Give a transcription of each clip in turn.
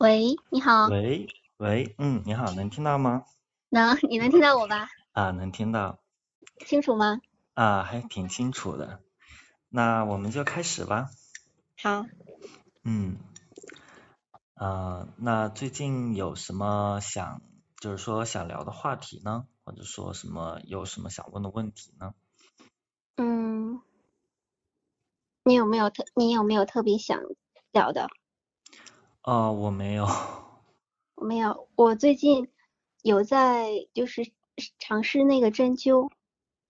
喂，你好。喂喂，嗯，你好，能听到吗？能，你能听到我吧？啊，能听到。清楚吗？啊，还挺清楚的。那我们就开始吧。好。嗯。啊，那最近有什么想，就是说想聊的话题呢？或者说什么有什么想问的问题呢？嗯。你有没有特，你有没有特别想聊的？哦，我没有。我没有，我最近有在就是尝试那个针灸。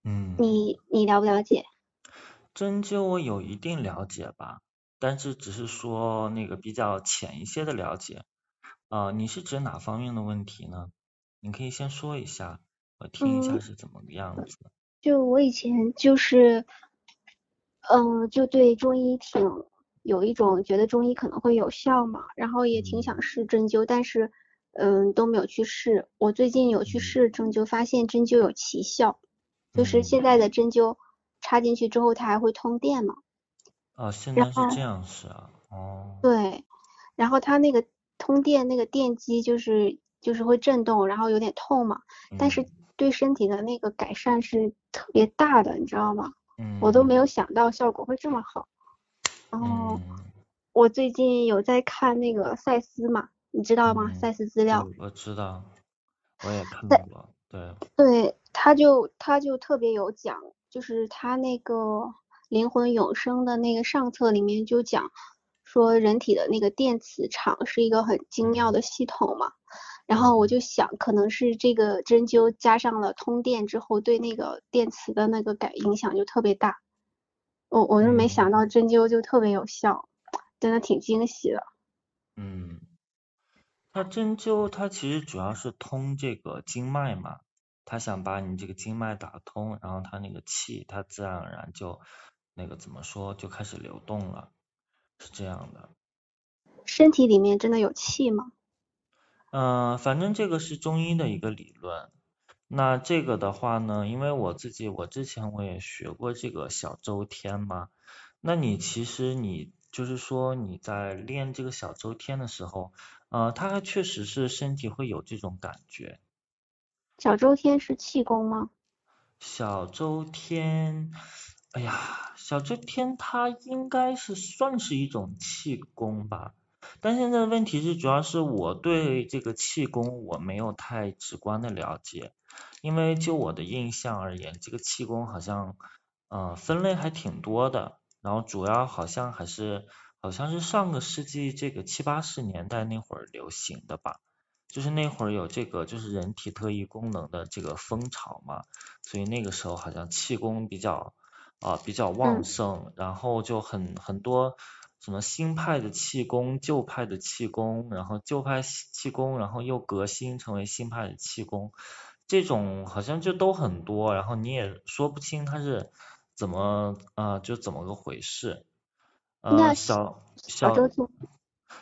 嗯。你你了不了解？针灸我有一定了解吧，但是只是说那个比较浅一些的了解。啊，你是指哪方面的问题呢？你可以先说一下，我听一下是怎么个样子。就我以前就是。嗯，就对中医挺有一种觉得中医可能会有效嘛，然后也挺想试针灸，但是嗯都没有去试。我最近有去试针灸，发现针灸有奇效，就是现在的针灸插进去之后它还会通电嘛。哦，现在是这样是啊，哦。对，然后它那个通电那个电机就是就是会震动，然后有点痛嘛，但是对身体的那个改善是特别大的，你知道吗？我都没有想到效果会这么好，然后我最近有在看那个赛斯嘛，你知道吗？赛斯资料。我知道，我也看到了，对。对，他就他就特别有讲，就是他那个灵魂永生的那个上册里面就讲，说人体的那个电磁场是一个很精妙的系统嘛。然后我就想，可能是这个针灸加上了通电之后，对那个电磁的那个感影响就特别大。我我就没想到针灸就特别有效，真的挺惊喜的。嗯，它针灸它其实主要是通这个经脉嘛，它想把你这个经脉打通，然后它那个气它自然而然就那个怎么说就开始流动了，是这样的。身体里面真的有气吗？嗯，反正这个是中医的一个理论。那这个的话呢，因为我自己我之前我也学过这个小周天嘛。那你其实你就是说你在练这个小周天的时候，呃，它确实是身体会有这种感觉。小周天是气功吗？小周天，哎呀，小周天它应该是算是一种气功吧。但现在的问题是，主要是我对这个气功我没有太直观的了解，因为就我的印象而言，这个气功好像，呃，分类还挺多的，然后主要好像还是，好像是上个世纪这个七八十年代那会儿流行的吧，就是那会儿有这个就是人体特异功能的这个风潮嘛，所以那个时候好像气功比较，啊比较旺盛，然后就很很多。什么新派的气功，旧派的气功，然后旧派气功，然后又革新成为新派的气功，这种好像就都很多，然后你也说不清它是怎么啊，就怎么个回事。呃，小小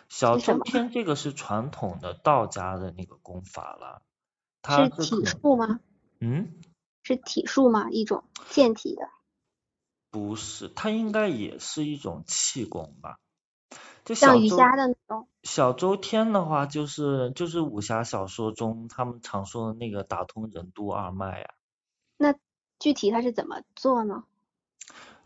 小周天这个是传统的道家的那个功法了，它是体术吗？嗯？是体术吗？一种健体的。不是，它应该也是一种气功吧？就像瑜伽的那种。小周天的话，就是就是武侠小说中他们常说的那个打通任督二脉呀。那具体他是怎么做呢？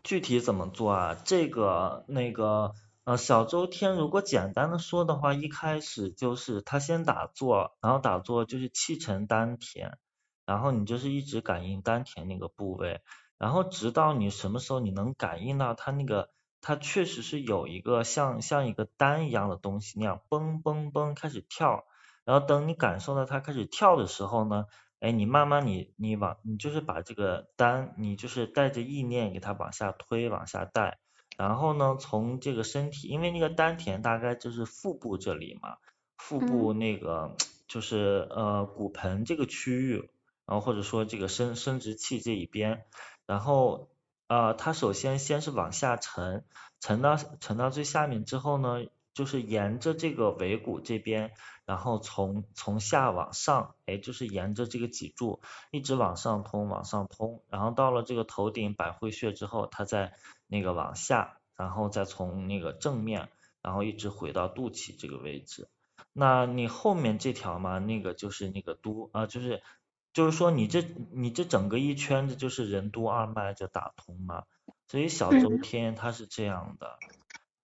具体怎么做啊？这个那个呃，小周天如果简单的说的话，一开始就是他先打坐，然后打坐就是气沉丹田，然后你就是一直感应丹田那个部位。然后直到你什么时候你能感应到他那个，它确实是有一个像像一个丹一样的东西那样嘣嘣嘣开始跳，然后等你感受到它开始跳的时候呢，哎，你慢慢你你往你就是把这个丹，你就是带着意念给它往下推往下带，然后呢从这个身体，因为那个丹田大概就是腹部这里嘛，腹部那个就是呃骨盆这个区域，然后或者说这个生生殖器这一边。然后，呃，它首先先是往下沉，沉到沉到最下面之后呢，就是沿着这个尾骨这边，然后从从下往上，哎，就是沿着这个脊柱一直往上通，往上通，然后到了这个头顶百会穴之后，它再那个往下，然后再从那个正面，然后一直回到肚脐这个位置。那你后面这条嘛，那个就是那个督啊，就是就是说你这你这整个一圈子就是任督二脉就打通嘛，所以小周天它是这样的。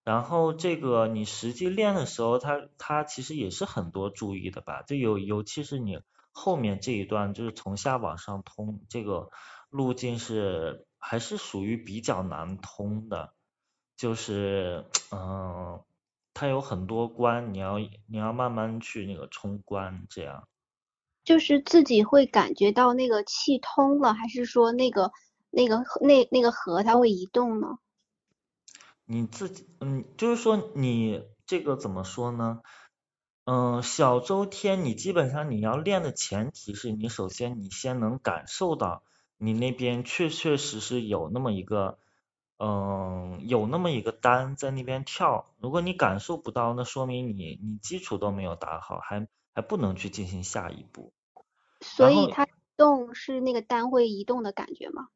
然后这个你实际练的时候，它它其实也是很多注意的吧，就有尤其是你后面这一段就是从下往上通，这个路径是还是属于比较难通的，就是嗯。它有很多关，你要你要慢慢去那个冲关，这样。就是自己会感觉到那个气通了，还是说那个那个那那个河它会移动呢？你自己，嗯，就是说你这个怎么说呢？嗯，小周天你基本上你要练的前提是你首先你先能感受到你那边确确实实有那么一个。嗯，有那么一个单在那边跳，如果你感受不到，那说明你你基础都没有打好，还还不能去进行下一步。所以它动是那个单会移动的感觉吗？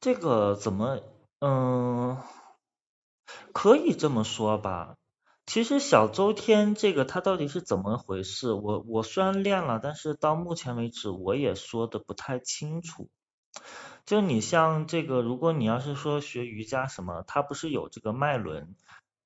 这个怎么嗯，可以这么说吧。其实小周天这个它到底是怎么回事？我我虽然练了，但是到目前为止我也说的不太清楚。就你像这个，如果你要是说学瑜伽什么，它不是有这个脉轮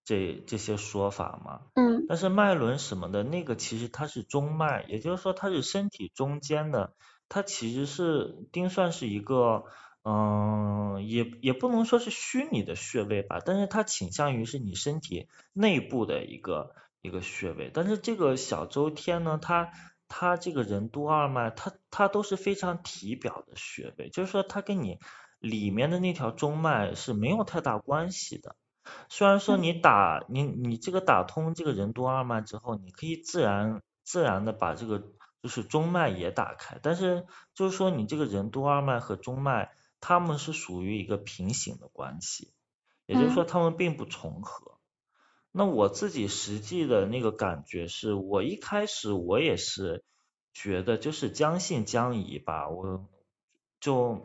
这这些说法嘛？嗯。但是脉轮什么的那个其实它是中脉，也就是说它是身体中间的，它其实是丁算是一个，嗯，也也不能说是虚拟的穴位吧，但是它倾向于是你身体内部的一个一个穴位。但是这个小周天呢，它它这个任督二脉，它它都是非常体表的穴位，就是说它跟你里面的那条中脉是没有太大关系的。虽然说你打你你这个打通这个任督二脉之后，你可以自然自然的把这个就是中脉也打开，但是就是说你这个任督二脉和中脉，它们是属于一个平行的关系，也就是说它们并不重合。那我自己实际的那个感觉是，我一开始我也是觉得就是将信将疑吧，我就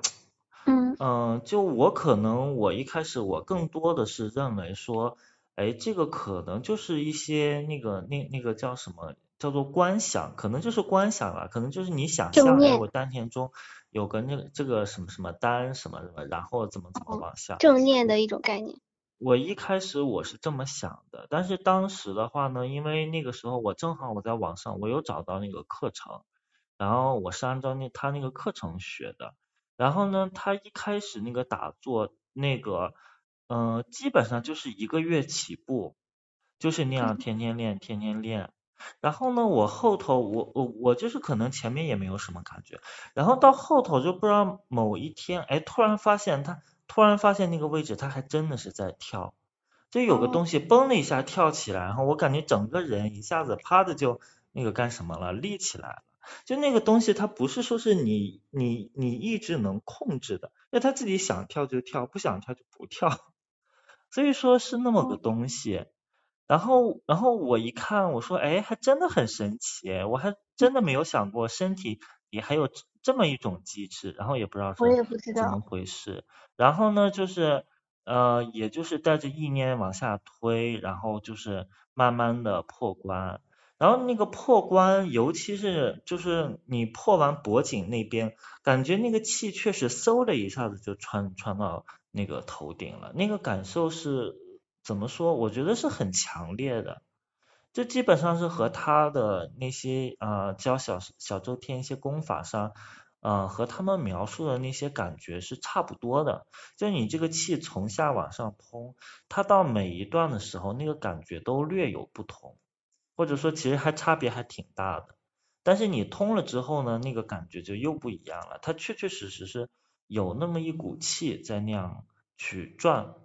嗯嗯，就我可能我一开始我更多的是认为说，哎，这个可能就是一些那个那那个叫什么叫做观想，可能就是观想了，可能就是你想象哎，我丹田中有个那个这个什么什么丹什么什么，然后怎么怎么往下，正念的一种概念。我一开始我是这么想的，但是当时的话呢，因为那个时候我正好我在网上我有找到那个课程，然后我是按照那他那个课程学的，然后呢，他一开始那个打坐那个，嗯，基本上就是一个月起步，就是那样天天练天天练，然后呢，我后头我我我就是可能前面也没有什么感觉，然后到后头就不知道某一天，哎，突然发现他。突然发现那个位置，他还真的是在跳，就有个东西嘣的一下跳起来，然后我感觉整个人一下子啪的就那个干什么了，立起来了。就那个东西，它不是说是你你你意志能控制的，那他自己想跳就跳，不想跳就不跳。所以说是那么个东西。然后然后我一看，我说哎，还真的很神奇，我还真的没有想过身体也还有这么一种机制，然后也不知道是怎么回事。然后呢，就是呃，也就是带着意念往下推，然后就是慢慢的破关。然后那个破关，尤其是就是你破完脖颈那边，感觉那个气确实嗖的一下子就穿穿到那个头顶了，那个感受是怎么说？我觉得是很强烈的，这基本上是和他的那些啊教小小周天一些功法上。啊，和他们描述的那些感觉是差不多的，就你这个气从下往上通，它到每一段的时候，那个感觉都略有不同，或者说其实还差别还挺大的。但是你通了之后呢，那个感觉就又不一样了，它确确实实是有那么一股气在那样去转，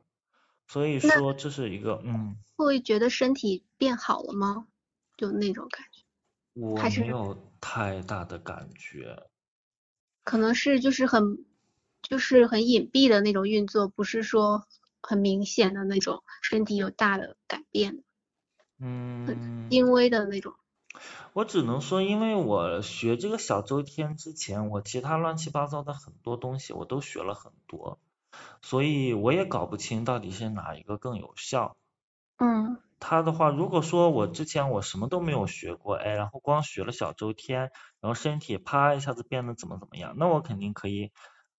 所以说这是一个嗯。会觉得身体变好了吗？就那种感觉？我没有太大的感觉。可能是就是很就是很隐蔽的那种运作，不是说很明显的那种身体有大的改变，嗯，轻微的那种。我只能说，因为我学这个小周天之前，我其他乱七八糟的很多东西我都学了很多，所以我也搞不清到底是哪一个更有效。嗯。他的话，如果说我之前我什么都没有学过，哎，然后光学了小周天，然后身体啪一下子变得怎么怎么样，那我肯定可以，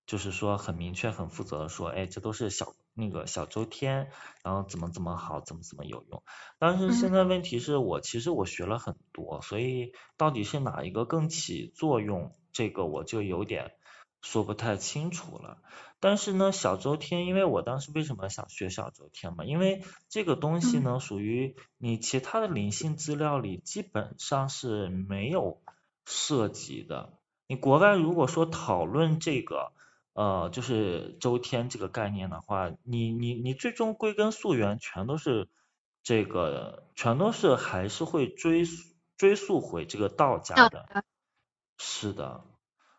就是说很明确、很负责的说，哎，这都是小那个小周天，然后怎么怎么好，怎么怎么有用。但是现在问题是我其实我学了很多，所以到底是哪一个更起作用，这个我就有点说不太清楚了。但是呢，小周天，因为我当时为什么想学小周天嘛？因为这个东西呢，属于你其他的灵性资料里基本上是没有涉及的。你国外如果说讨论这个，呃，就是周天这个概念的话，你你你最终归根溯源，全都是这个，全都是还是会追追溯回这个道家的。是的。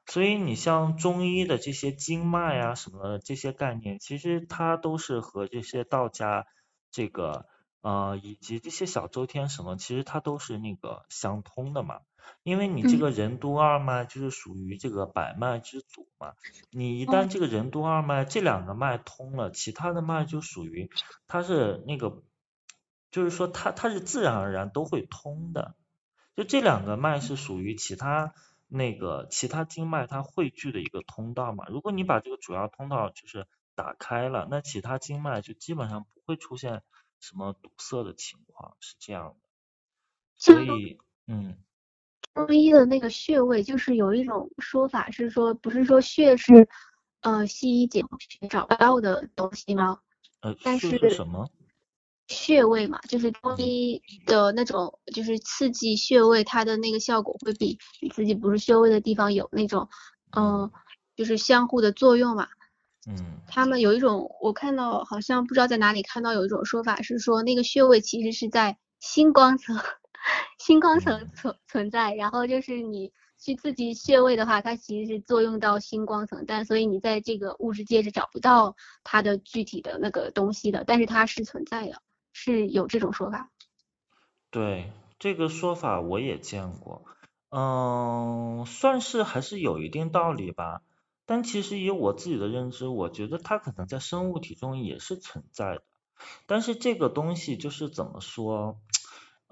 所以你像中医的这些经脉啊什么的这些概念，其实它都是和这些道家这个呃以及这些小周天什么，其实它都是那个相通的嘛。因为你这个任督二脉就是属于这个百脉之祖嘛，你一旦这个任督二脉这两个脉通了，其他的脉就属于它是那个，就是说它它是自然而然都会通的，就这两个脉是属于其他。那个其他经脉它汇聚的一个通道嘛，如果你把这个主要通道就是打开了，那其他经脉就基本上不会出现什么堵塞的情况，是这样的。所以，嗯，中医的那个穴位就是有一种说法是说，不是说穴是呃西医解剖学找不到的东西吗？呃，但是什么？穴位嘛，就是中医的那种，就是刺激穴位，它的那个效果会比你自己不是穴位的地方有那种，嗯，就是相互的作用嘛。嗯。他们有一种，我看到好像不知道在哪里看到有一种说法是说，那个穴位其实是在星光层，星光层存存在，然后就是你去刺激穴位的话，它其实是作用到星光层，但所以你在这个物质界是找不到它的具体的那个东西的，但是它是存在的。是有这种说法，对这个说法我也见过，嗯，算是还是有一定道理吧。但其实以我自己的认知，我觉得它可能在生物体中也是存在的。但是这个东西就是怎么说，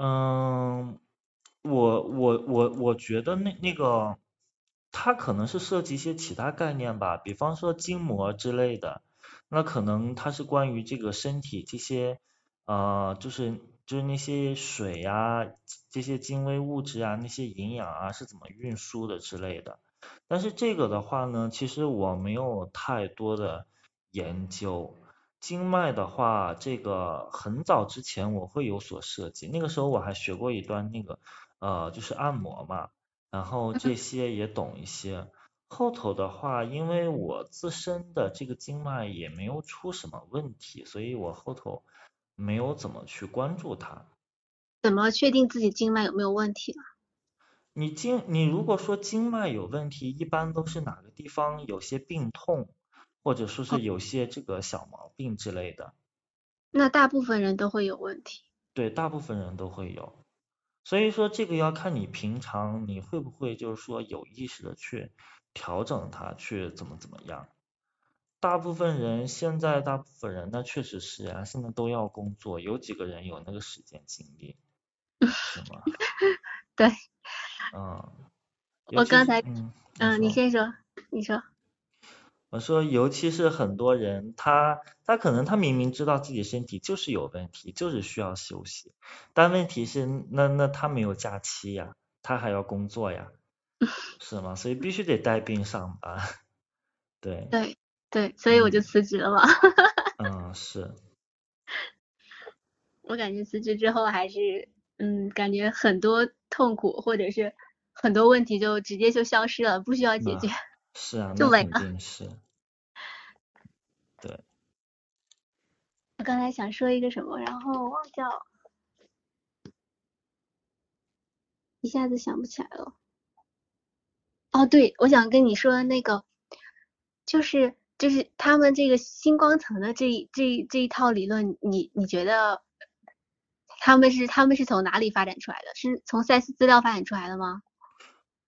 嗯，我我我我觉得那那个它可能是涉及一些其他概念吧，比方说筋膜之类的，那可能它是关于这个身体这些。呃，就是就是那些水呀，这些精微物质啊，那些营养啊是怎么运输的之类的。但是这个的话呢，其实我没有太多的研究。经脉的话，这个很早之前我会有所涉及，那个时候我还学过一段那个呃，就是按摩嘛，然后这些也懂一些。后头的话，因为我自身的这个经脉也没有出什么问题，所以我后头。没有怎么去关注它。怎么确定自己经脉有没有问题啊？你经你如果说经脉有问题，一般都是哪个地方有些病痛，或者说是有些这个小毛病之类的。那大部分人都会有问题。对，大部分人都会有。所以说这个要看你平常你会不会就是说有意识的去调整它，去怎么怎么样。大部分人现在，大部分人那确实是啊，现在都要工作，有几个人有那个时间精力，是吗？对。嗯。我刚才，嗯，你先说，你说。我说，尤其是很多人，他他可能他明明知道自己身体就是有问题，就是需要休息，但问题是，那那他没有假期呀，他还要工作呀，是吗？所以必须得带病上班，对。对。对，所以我就辞职了嘛。嗯，是。我感觉辞职之后还是，嗯，感觉很多痛苦或者是很多问题就直接就消失了，不需要解决。是啊，就没了。是。对。我刚才想说一个什么，然后忘掉了，一下子想不起来了。哦，对，我想跟你说那个，就是。就是他们这个星光层的这这这一套理论，你你觉得他们是他们是从哪里发展出来的？是从赛斯资料发展出来的吗？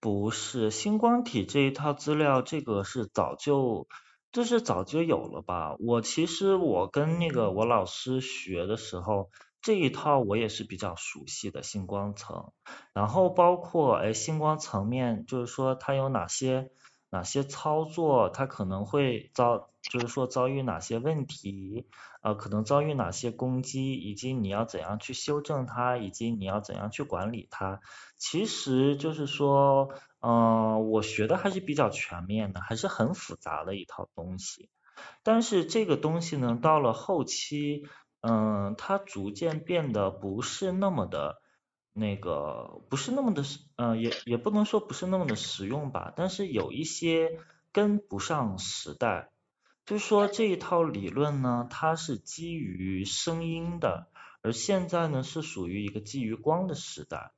不是，星光体这一套资料，这个是早就就是早就有了吧？我其实我跟那个我老师学的时候，这一套我也是比较熟悉的星光层，然后包括哎星光层面，就是说它有哪些哪些操作，它可能会遭，就是说遭遇哪些问题，呃可能遭遇哪些攻击，以及你要怎样去修正它，以及你要怎样去管理它，其实就是说，嗯我学的还是比较全面的，还是很复杂的一套东西，但是这个东西呢，到了后期。嗯，它逐渐变得不是那么的，那个不是那么的，呃，也也不能说不是那么的实用吧，但是有一些跟不上时代，就是说这一套理论呢，它是基于声音的，而现在呢是属于一个基于光的时代，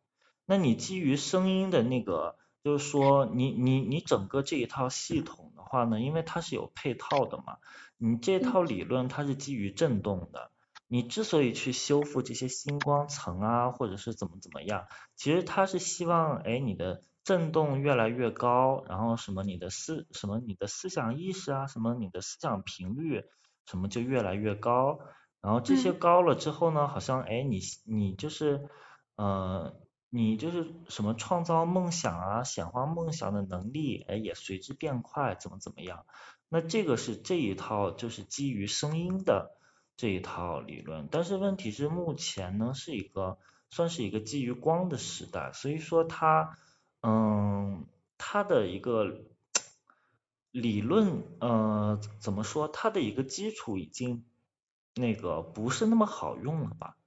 那你基于声音的那个，就是说你你你整个这一套系统的话呢，因为它是有配套的嘛，你这套理论它是基于振动的。你之所以去修复这些星光层啊，或者是怎么怎么样，其实他是希望，哎，你的振动越来越高，然后什么你的思什么你的思想意识啊，什么你的思想频率什么就越来越高，然后这些高了之后呢，好像哎你你就是呃你就是什么创造梦想啊，显化梦想的能力哎也随之变快，怎么怎么样？那这个是这一套就是基于声音的。这一套理论，但是问题是目前呢是一个算是一个基于光的时代，所以说它嗯它的一个理论呃怎么说它的一个基础已经那个不是那么好用了吧？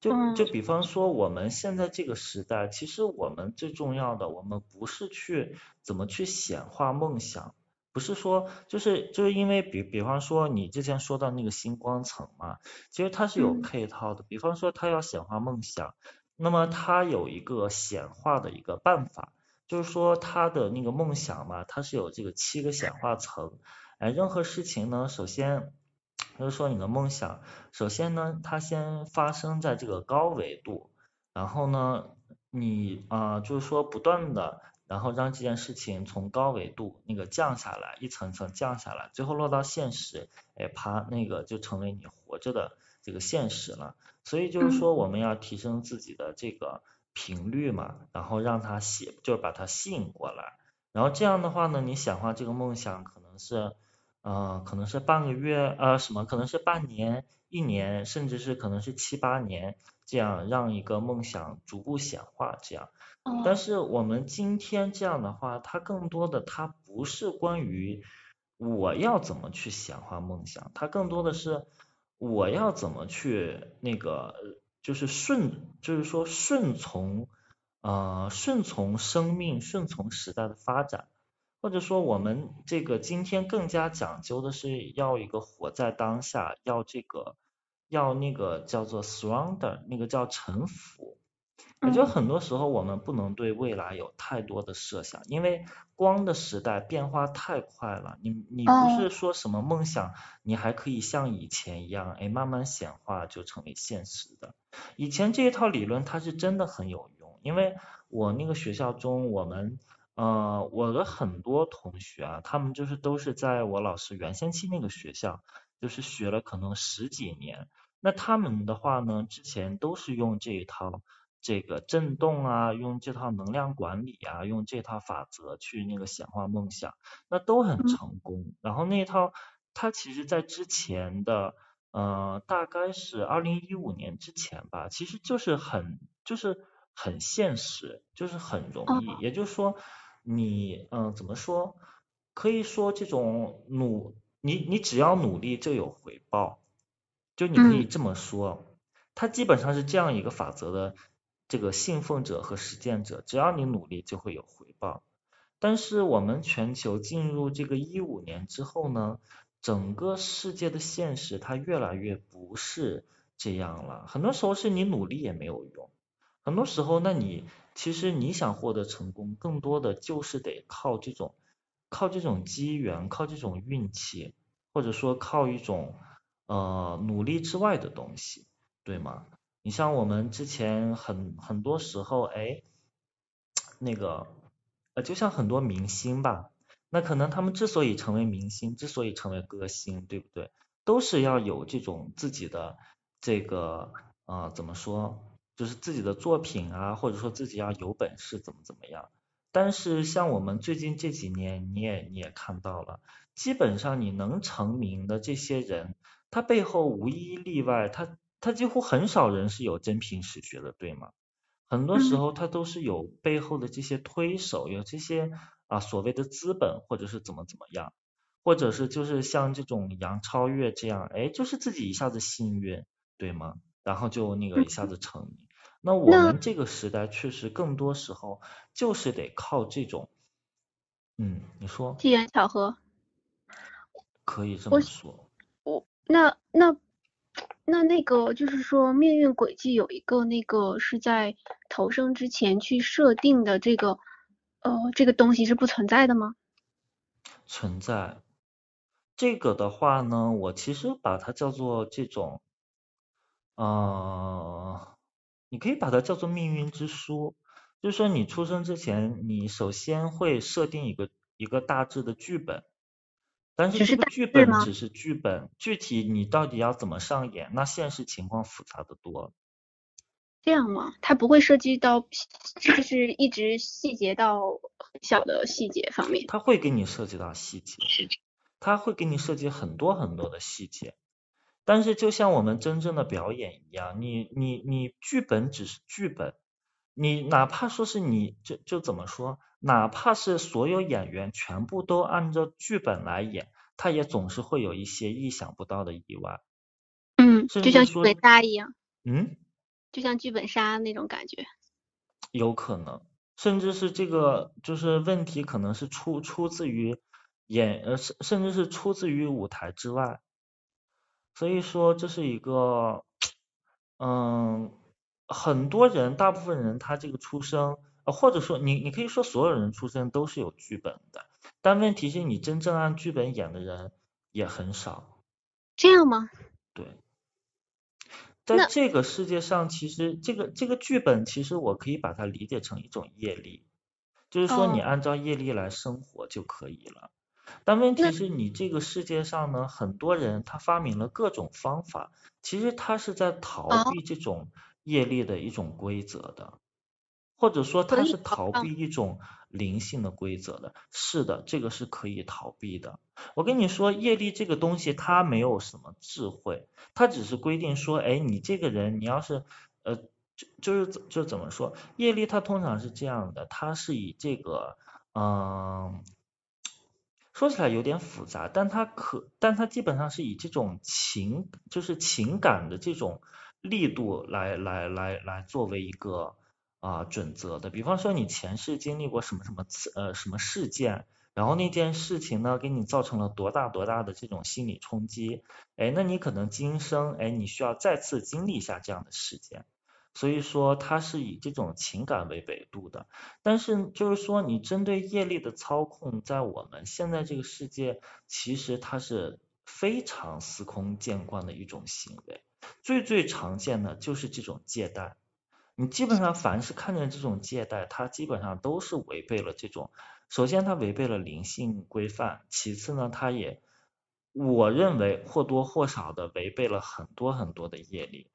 就就比方说我们现在这个时代，其实我们最重要的，我们不是去怎么去显化梦想。不是说，就是就是因为比比方说你之前说到那个星光层嘛，其实它是有配套的。比方说它要显化梦想，那么它有一个显化的一个办法，就是说它的那个梦想嘛，它是有这个七个显化层。哎，任何事情呢，首先就是说你的梦想，首先呢，它先发生在这个高维度，然后呢，你啊就是说不断的。然后让这件事情从高维度那个降下来，一层层降下来，最后落到现实，哎，啪那个就成为你活着的这个现实了。所以就是说，我们要提升自己的这个频率嘛，然后让它吸，就是把它吸引过来。然后这样的话呢，你显化这个梦想可能是，呃，可能是半个月，呃，什么，可能是半年、一年，甚至是可能是七八年，这样让一个梦想逐步显化，这样。但是我们今天这样的话，它更多的它不是关于我要怎么去显化梦想，它更多的是我要怎么去那个就是顺就是说顺从呃顺从生命顺从时代的发展，或者说我们这个今天更加讲究的是要一个活在当下，要这个要那个叫做 surrender，那个叫臣服。我觉得很多时候我们不能对未来有太多的设想，因为光的时代变化太快了。你你不是说什么梦想，你还可以像以前一样，哎，慢慢显化就成为现实的。以前这一套理论它是真的很有用，因为我那个学校中，我们呃我的很多同学啊，他们就是都是在我老师原先期那个学校，就是学了可能十几年。那他们的话呢，之前都是用这一套。这个震动啊，用这套能量管理啊，用这套法则去那个显化梦想，那都很成功。然后那套，它其实在之前的，呃，大概是二零一五年之前吧，其实就是很，就是很现实，就是很容易。也就是说，你，嗯，怎么说？可以说这种努，你你只要努力就有回报，就你可以这么说，它基本上是这样一个法则的。这个信奉者和实践者，只要你努力就会有回报。但是我们全球进入这个一五年之后呢，整个世界的现实它越来越不是这样了。很多时候是你努力也没有用，很多时候那你其实你想获得成功，更多的就是得靠这种靠这种机缘，靠这种运气，或者说靠一种呃努力之外的东西，对吗？你像我们之前很很多时候，哎，那个呃，就像很多明星吧，那可能他们之所以成为明星，之所以成为歌星，对不对？都是要有这种自己的这个啊怎么说，就是自己的作品啊，或者说自己要有本事怎么怎么样。但是像我们最近这几年，你也你也看到了，基本上你能成名的这些人，他背后无一例外，他他几乎很少人是有真凭实学的，对吗？很多时候他都是有背后的这些推手，有这些啊所谓的资本，或者是怎么怎么样，或者是就是像这种杨超越这样，哎，就是自己一下子幸运，对吗？然后就那个一下子成名。那我们这个时代确实更多时候就是得靠这种，嗯，你说？机缘巧合。可以这么说。我那那。那那个就是说，命运轨迹有一个那个是在投生之前去设定的这个呃这个东西是不存在的吗？存在。这个的话呢，我其实把它叫做这种，呃，你可以把它叫做命运之书。就是说，你出生之前，你首先会设定一个一个大致的剧本。但是这个剧本只是剧本，具体你到底要怎么上演，那现实情况复杂的多。这样吗？它不会涉及到，就是一直细节到小的细节方面。它会给你涉及到细节，它会给你涉及很多很多的细节。但是就像我们真正的表演一样，你你你剧本只是剧本，你哪怕说是你就就怎么说？哪怕是所有演员全部都按照剧本来演，他也总是会有一些意想不到的意外。嗯，就像剧本杀一样。嗯，就像剧本杀那种感觉。有可能，甚至是这个就是问题，可能是出出自于演呃，甚甚至是出自于舞台之外。所以说这是一个，嗯，很多人，大部分人他这个出生。呃，或者说你你可以说所有人出生都是有剧本的，但问题是你真正按剧本演的人也很少。这样吗？对，在这个世界上，其实这个这个剧本，其实我可以把它理解成一种业力，就是说你按照业力来生活就可以了。但问题是你这个世界上呢，很多人他发明了各种方法，其实他是在逃避这种业力的一种规则的。或者说他是逃避一种灵性的规则的，是的，这个是可以逃避的。我跟你说，业力这个东西它没有什么智慧，它只是规定说，哎，你这个人你要是呃，就就是就怎么说，业力它通常是这样的，它是以这个嗯，说起来有点复杂，但它可，但它基本上是以这种情，就是情感的这种力度来来来来作为一个。啊，准则的，比方说你前世经历过什么什么次呃什么事件，然后那件事情呢给你造成了多大多大的这种心理冲击，哎，那你可能今生哎你需要再次经历一下这样的事件，所以说它是以这种情感为维度的，但是就是说你针对业力的操控，在我们现在这个世界，其实它是非常司空见惯的一种行为，最最常见的就是这种借贷。你基本上凡是看见这种借贷，它基本上都是违背了这种，首先它违背了灵性规范，其次呢，它也我认为或多或少的违背了很多很多的业力，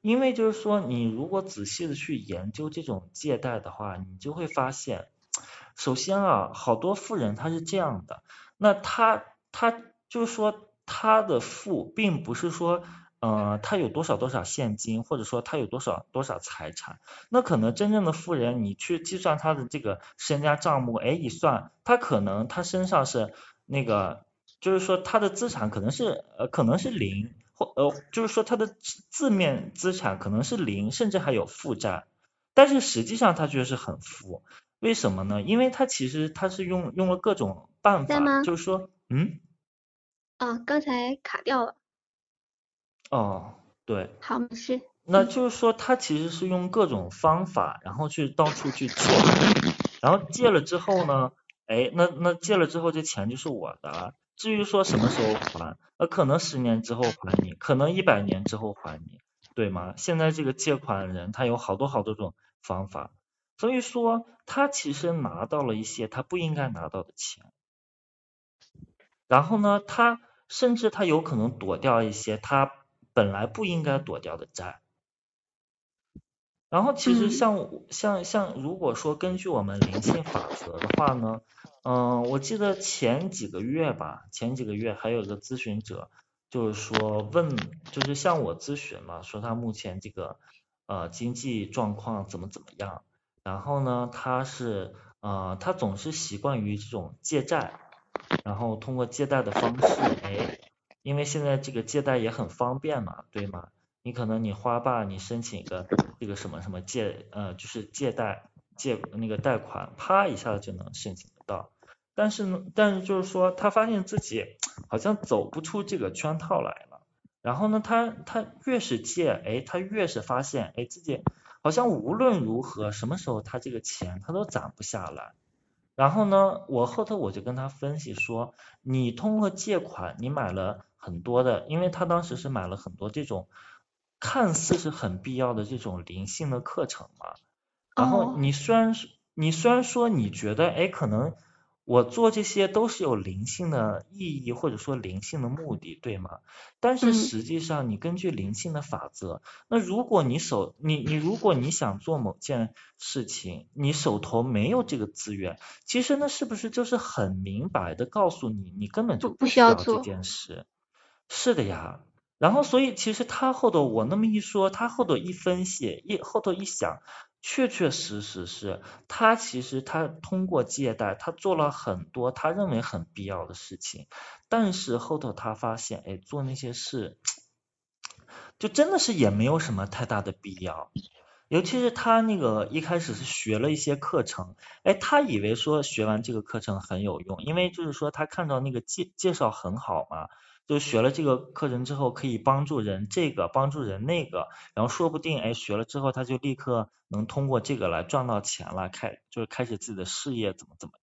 因为就是说你如果仔细的去研究这种借贷的话，你就会发现，首先啊，好多富人他是这样的，那他他就是说他的富并不是说。呃，他有多少多少现金，或者说他有多少多少财产，那可能真正的富人，你去计算他的这个身家账目，哎，一算，他可能他身上是那个，就是说他的资产可能是呃可能是零，或呃就是说它的字面资产可能是零，甚至还有负债，但是实际上他却是很富，为什么呢？因为他其实他是用用了各种办法，就是说，嗯，啊，刚才卡掉了。哦，对，好，没事。那就是说，他其实是用各种方法，然后去到处去借，然后借了之后呢，哎，那那借了之后，这钱就是我的。至于说什么时候还，呃，可能十年之后还你，可能一百年之后还你，对吗？现在这个借款人他有好多好多种方法，所以说他其实拿到了一些他不应该拿到的钱，然后呢，他甚至他有可能躲掉一些他。本来不应该躲掉的债，然后其实嗯像像像如果说根据我们灵性法则的话呢，嗯，我记得前几个月吧，前几个月还有一个咨询者，就是说问，就是向我咨询嘛，说他目前这个呃经济状况怎么怎么样，然后呢，他是呃他总是习惯于这种借债，然后通过借贷的方式，哎，因为现在这个借贷也很方便嘛，对吗？你可能你花吧，你申请一个这个什么什么借呃就是借贷借那个贷款，啪一下就能申请到。但是呢，但是就是说他发现自己好像走不出这个圈套来了。然后呢，他他越是借，哎，他越是发现，哎，自己好像无论如何，什么时候他这个钱他都攒不下来。然后呢，我后头我就跟他分析说，你通过借款，你买了很多的，因为他当时是买了很多这种看似是很必要的这种灵性的课程嘛。然后哦你虽然是你虽然说你觉得，哎，可能我做这些都是有灵性的意义或者说灵性的目的，对吗？但是嗯实际上你根据灵性的法则，那如果你手你你如果你想做某件事情，你手头没有这个资源，其实那是不是就是很明白的告诉你，你根本就不不需不需要这，件事？是的呀。然后所以其实他后头我那么一说，他后头一分析，一后头一想，确确实实是他其实他通过借贷，他做了很多他认为很必要的事情，但是后头他发现，哎，做那些事就真的是也没有什么太大的必要。尤其是他那个一开始是学了一些课程，哎，他以为说学完这个课程很有用，因为就是说他看到那个介介绍很好嘛，就学了这个课程之后可以帮助人这个帮助人那个，然后说不定哎学了之后他就立刻能通过这个来赚到钱了，开就是开始自己的事业怎么怎么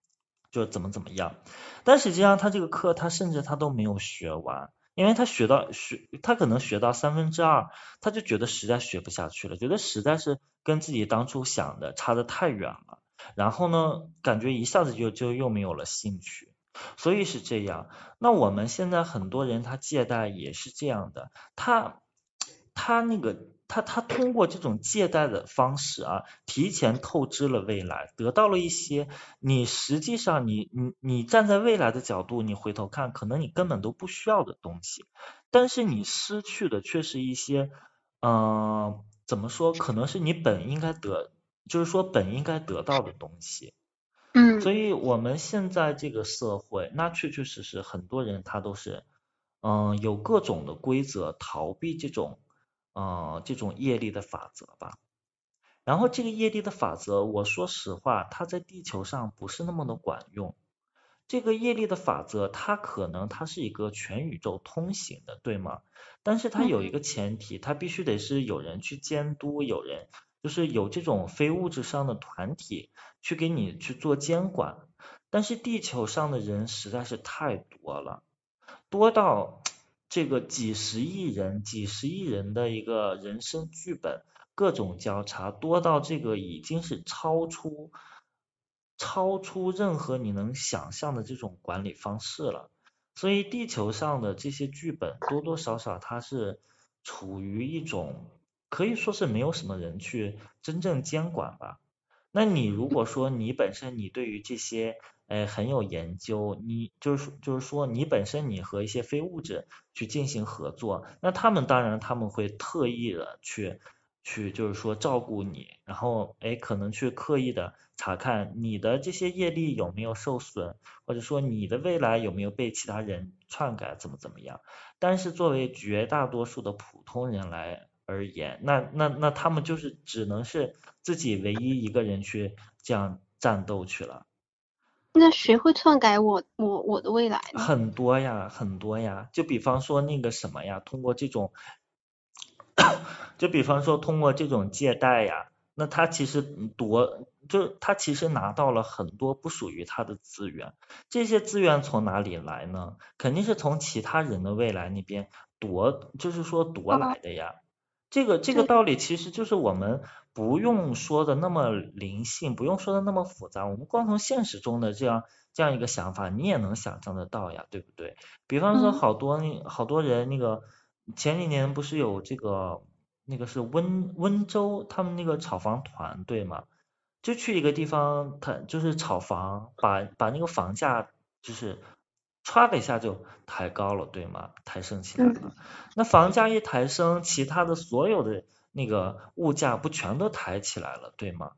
就怎么怎么样，但实际上他这个课他甚至他都没有学完。因为他学到学，他可能学到三分之二，他就觉得实在学不下去了，觉得实在是跟自己当初想的差得太远了，然后呢，感觉一下子就就又没有了兴趣，所以是这样。那我们现在很多人他借贷也是这样的，他他那个他他通过这种借贷的方式啊，提前透支了未来，得到了一些你实际上你你你站在未来的角度，你回头看，可能你根本都不需要的东西，但是你失去的却是一些，嗯、怎么说，可能是你本应该得，就是说本应该得到的东西。所嗯以我们现在这个社会，那确确实实很多人他都是，嗯、有各种的规则逃避这种，呃，这种业力的法则吧。然后这个业力的法则，我说实话，它在地球上不是那么的管用。这个业力的法则，它可能它是一个全宇宙通行的，对吗？但是它有一嗯个前提，它必须得是有人去监督，有人就是有这种非物质上的团体去给你去做监管。但是地球上的人实在是太多了，多到 这个几十亿人、几十亿人的一个人生剧本，各种交叉，多到这个已经是超出超出任何你能想象的这种管理方式了。所以地球上的这些剧本多多少少它是处于一种可以说是没有什么人去真正监管吧。那你如果说你本身你对于这些哎很有研究，你就是就是说你本身你和一些非物质去进行合作，那他们当然他们会特意的去去就是说照顾你，然后哎可能去刻意的查看你的这些业力有没有受损，或者说你的未来有没有被其他人篡改，怎么怎么样。但是作为绝大多数的普通人来而言，那那那他们就是只能是自己唯一一个人去这样战斗去了。那谁会篡改我我我的未来呢？很多呀，很多呀，就比方说那个什么呀，通过这种，就比方说通过这种借贷呀，那他其实夺，就他其实拿到了很多不属于他的资源，这些资源从哪里来呢？肯定是从其他人的未来那边夺，就是说夺哦，来的呀。这个这个，道理其实就是我们不用说的那么灵性，不用说的那么复杂，我们光从现实中的这样这样一个想法，你也能想象得到呀，对不对？比方说嗯。好多那好多人那个前几年不是有这个那个是温温州他们那个炒房团队嘛，就去一个地方，他就是炒房，把把那个房价就是歘的一下就抬高了，对吗？抬升起来了。那房价一抬升，其他的所有的那个物价不全都抬起来了，对吗？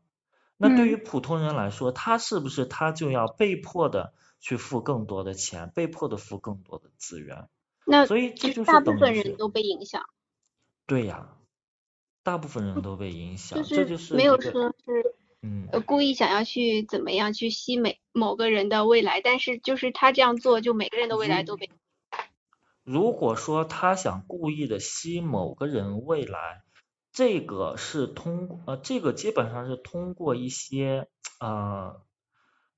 那对于普通人来说，他是不是他就要被迫的去付更多的钱，被迫的付更多的资源？那所以这就是大部分人都被影响。对呀，大部分人都被影响，这就是没有说是嗯故意想要去怎么样去吸每某个人的未来，但是就是他这样做，就每个人的未来都被。如果说他想故意的吸某个人未来。这个是通呃，这个基本上是通过一些呃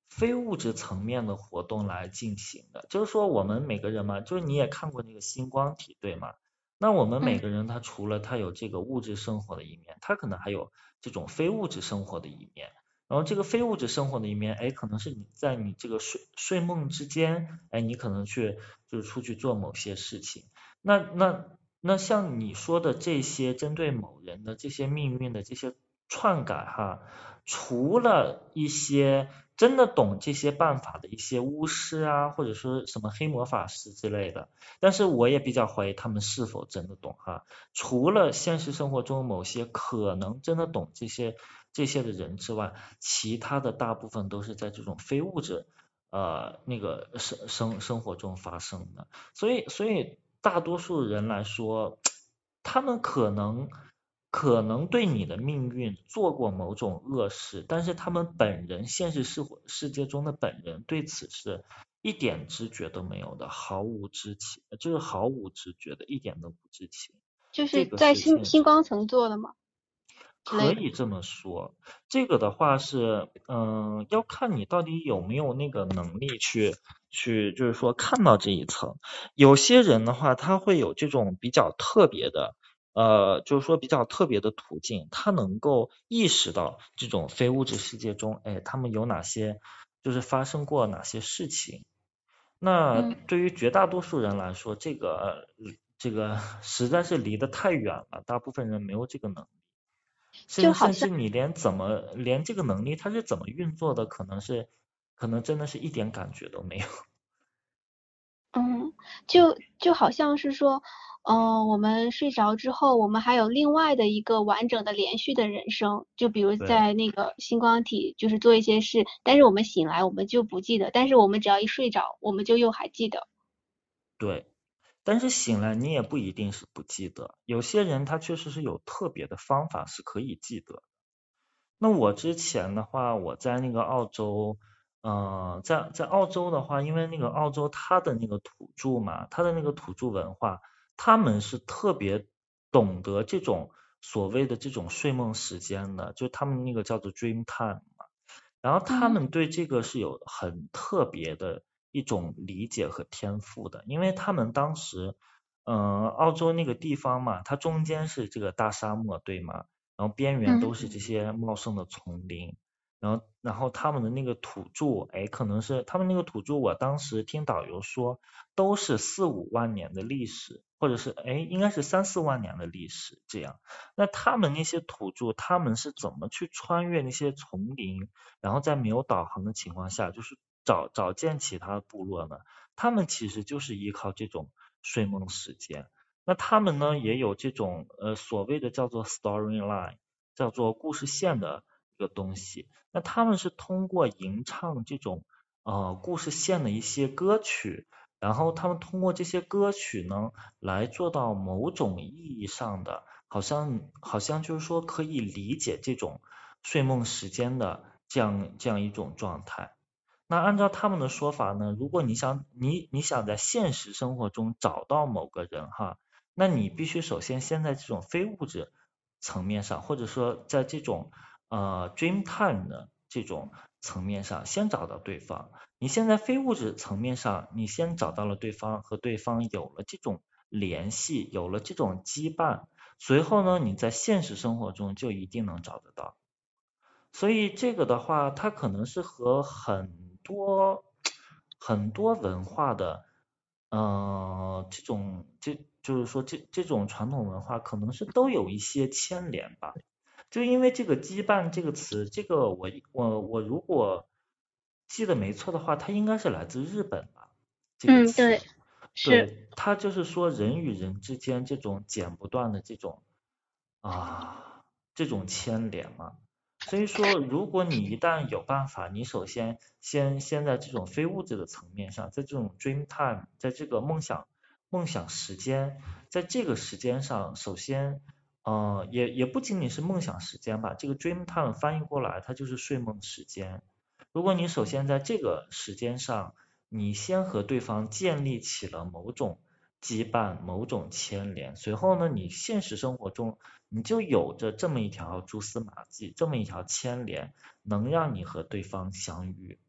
非物质层面的活动来进行的。就是说我们每个人嘛，就是你也看过那个星光体对吗？那我们每个人他除了他有这个物质生活的一面，他可能还有这种非物质生活的一面。然后这个非物质生活的一面，哎，可能是你在你这个睡睡梦之间，哎，你可能去就是出去做某些事情。那那。那像你说的这些针对某人的这些命运的这些篡改哈，除了一些真的懂这些办法的一些巫师啊，或者说什么黑魔法师之类的，但是我也比较怀疑他们是否真的懂哈。除了现实生活中某些可能真的懂这些这些的人之外，其他的大部分都是在这种非物质呃那个生生生活中发生的，所以所以。大多数人来说，他们可能可能对你的命运做过某种恶事，但是他们本人现实世世界中的本人对此是一点知觉都没有的，毫无知情，就是毫无知觉的，一点都不知情。就是在星星光层做的吗？可以这么说，这个的话是，嗯，要看你到底有没有那个能力去去，就是说看到这一层。有些人的话，他会有这种比较特别的，呃，就是说比较特别的途径，他能够意识到这种非物质世界中，哎，他们有哪些，就是发生过哪些事情。那对于绝大多数人来说，这个这个实在是离得太远了，大部分人没有这个能力。甚甚至你连怎么连这个能力它是怎么运作的，可能是可能真的是一点感觉都没有。嗯，就就好像是说，嗯，我们睡着之后，我们还有另外的一个完整的连续的人生，就比如在那个星光体，就是做一些事，但是我们醒来我们就不记得，但是我们只要一睡着，我们就又还记得。对。但是醒来你也不一定是不记得，有些人他确实是有特别的方法是可以记得。那我之前的话，我在那个澳洲，嗯，在在澳洲的话，因为那个澳洲它的那个土著嘛，它的那个土著文化，他们是特别懂得这种所谓的这种睡梦时间的，就他们那个叫做 dream time 嘛，然后他们对这个是有很特别的。一种理解和天赋的，因为他们当时，嗯，澳洲那个地方嘛，它中间是这个大沙漠，对吗？然后边缘都是这些茂盛的丛林，然后，然后他们的那个土著，哎，可能是他们那个土著，我当时听导游说，都是四五万年的历史，或者是，哎，应该是三四万年的历史这样。那他们那些土著，他们是怎么去穿越那些丛林，然后在没有导航的情况下，就是。找找见其他部落呢？他们其实就是依靠这种睡梦时间。那他们呢也有这种呃所谓的叫做 storyline，叫做故事线的一个东西。那他们是通过吟唱这种呃故事线的一些歌曲，然后他们通过这些歌曲呢来做到某种意义上的，好像好像就是说可以理解这种睡梦时间的这样这样一种状态。那按照他们的说法呢，如果你想你你想在现实生活中找到某个人哈，那你必须首先先在这种非物质层面上，或者说在这种呃 dream time 的这种层面上先找到对方。你现在非物质层面上，你先找到了对方，和对方有了这种联系，有了这种羁绊，随后呢，你在现实生活中就一定能找得到。所以这个的话，它可能是和很多很多文化的，嗯，这种这就是说这这种传统文化可能是都有一些牵连吧。就因为这个羁绊这个词，这个我我我如果记得没错的话，它应该是来自日本吧？这个嗯，对，是。它就是说人与人之间这种剪不断的这种啊这种牵连嘛。所以说，如果你一旦有办法，你首先先先在这种非物质的层面上，在这种 dream time，在这个梦想梦想时间，在这个时间上，首先，呃，也也不仅仅是梦想时间吧，这个 dream time 翻译过来，它就是睡梦时间。如果你首先在这个时间上，你先和对方建立起了某种羁绊、某种牵连，随后呢，你现实生活中。你就有着这么一条蛛丝马迹，这么一条牵连，能让你和对方相遇。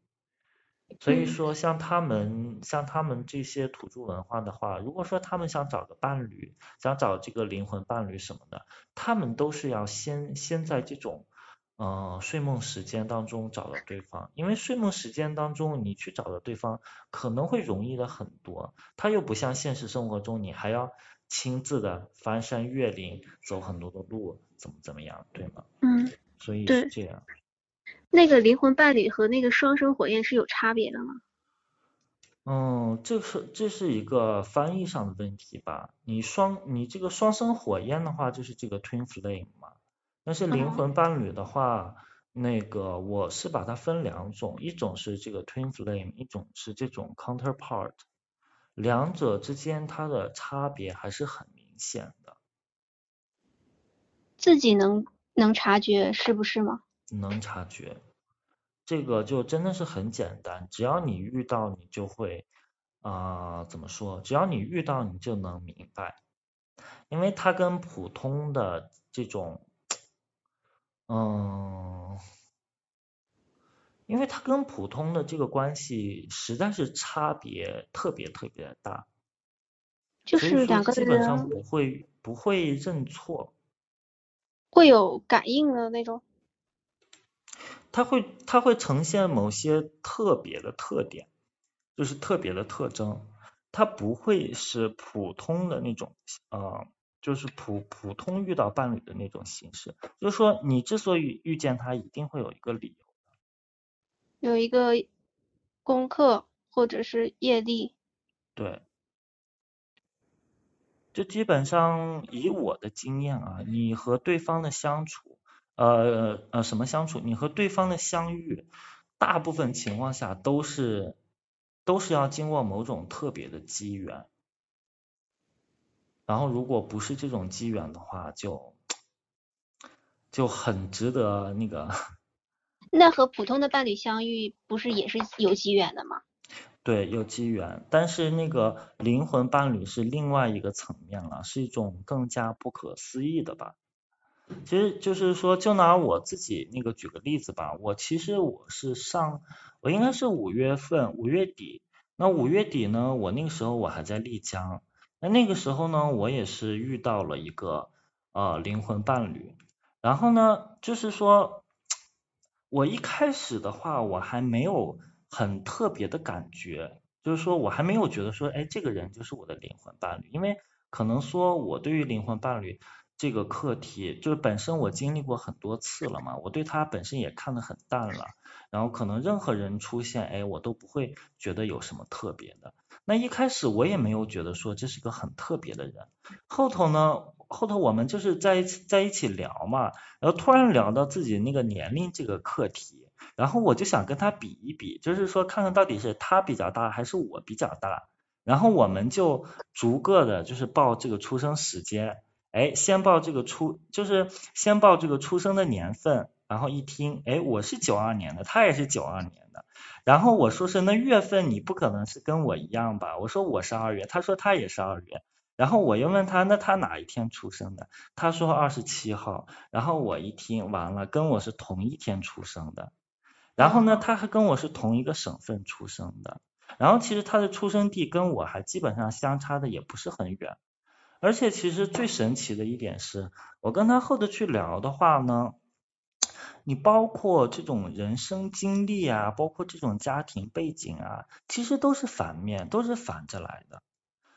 所以说，像他们，像他们这些土著文化的话，如果说他们想找个伴侣，想找这个灵魂伴侣什么的，他们都是要先先在这种，呃，睡梦时间当中找到对方，因为睡梦时间当中你去找到对方可能会容易的很多，他又不像现实生活中你还要。亲自的翻山越岭，走很多的路，怎么怎么样，对吗？嗯，所以是这样。那个灵魂伴侣和那个双生火焰是有差别的吗？嗯，这是这是一个翻译上的问题吧。你双你这个双生火焰的话，就是这个 twin flame 嘛。但是灵魂伴侣的话，那个我是把它分两种，一种是这个 twin flame，一种是这种 counterpart。两者之间它的差别还是很明显的。自己能能察觉是不是吗？能察觉，这个就真的是很简单，只要你遇到你就会啊怎么说？只要你遇到你就能明白，因为它跟普通的这种，嗯。因为它跟普通的这个关系实在是差别特别特别的大，就是两个人基本上不会不会认错，会有感应的那种。它会它会呈现某些特别的特点，就是特别的特征，它不会是普通的那种呃，就是普普通遇到伴侣的那种形式。就是说，你之所以遇见他，一定会有一个理由。有一个功课或者是业力，对，就基本上以我的经验啊，你和对方的相处，呃呃什么相处？你和对方的相遇，大部分情况下都是都是要经过某种特别的机缘，然后如果不是这种机缘的话，就就很值得那个。那和普通的伴侣相遇，不是也是有机缘的吗？对，有机缘，但是那个灵魂伴侣是另外一个层面了，是一种更加不可思议的吧。其实就是说，就拿我自己那个举个例子吧，我其实我是上，我应该是五月份五月底，那五月底呢，我那个时候我还在丽江，那那个时候呢，我也是遇到了一个呃灵魂伴侣，然后呢，就是说。我一开始的话，我还没有很特别的感觉，就是说我还没有觉得说，哎，这个人就是我的灵魂伴侣，因为可能说我对于灵魂伴侣这个课题，就是本身我经历过很多次了嘛，我对他本身也看得很淡了，然后可能任何人出现，哎，我都不会觉得有什么特别的。那一开始我也没有觉得说这是个很特别的人，后头呢？后头我们就是在一起在一起聊嘛，然后突然聊到自己那个年龄这个课题，然后我就想跟他比一比，就是说看看到底是他比较大还是我比较大，然后我们就逐个的就是报这个出生时间，哎，先报这个出就是先报这个出生的年份，然后一听，哎，我是九二年的，他也是九二年的，然后我说是那月份你不可能是跟我一样吧？我说我是二月，他说他也是二月。然后我又问他，那他哪一天出生的？他说二十七号。然后我一听，完了，跟我是同一天出生的。然后呢，他还跟我是同一个省份出生的。然后其实他的出生地跟我还基本上相差的也不是很远。而且其实最神奇的一点是，我跟他后头去聊的话呢，你包括这种人生经历啊，包括这种家庭背景啊，其实都是反面，都是反着来的。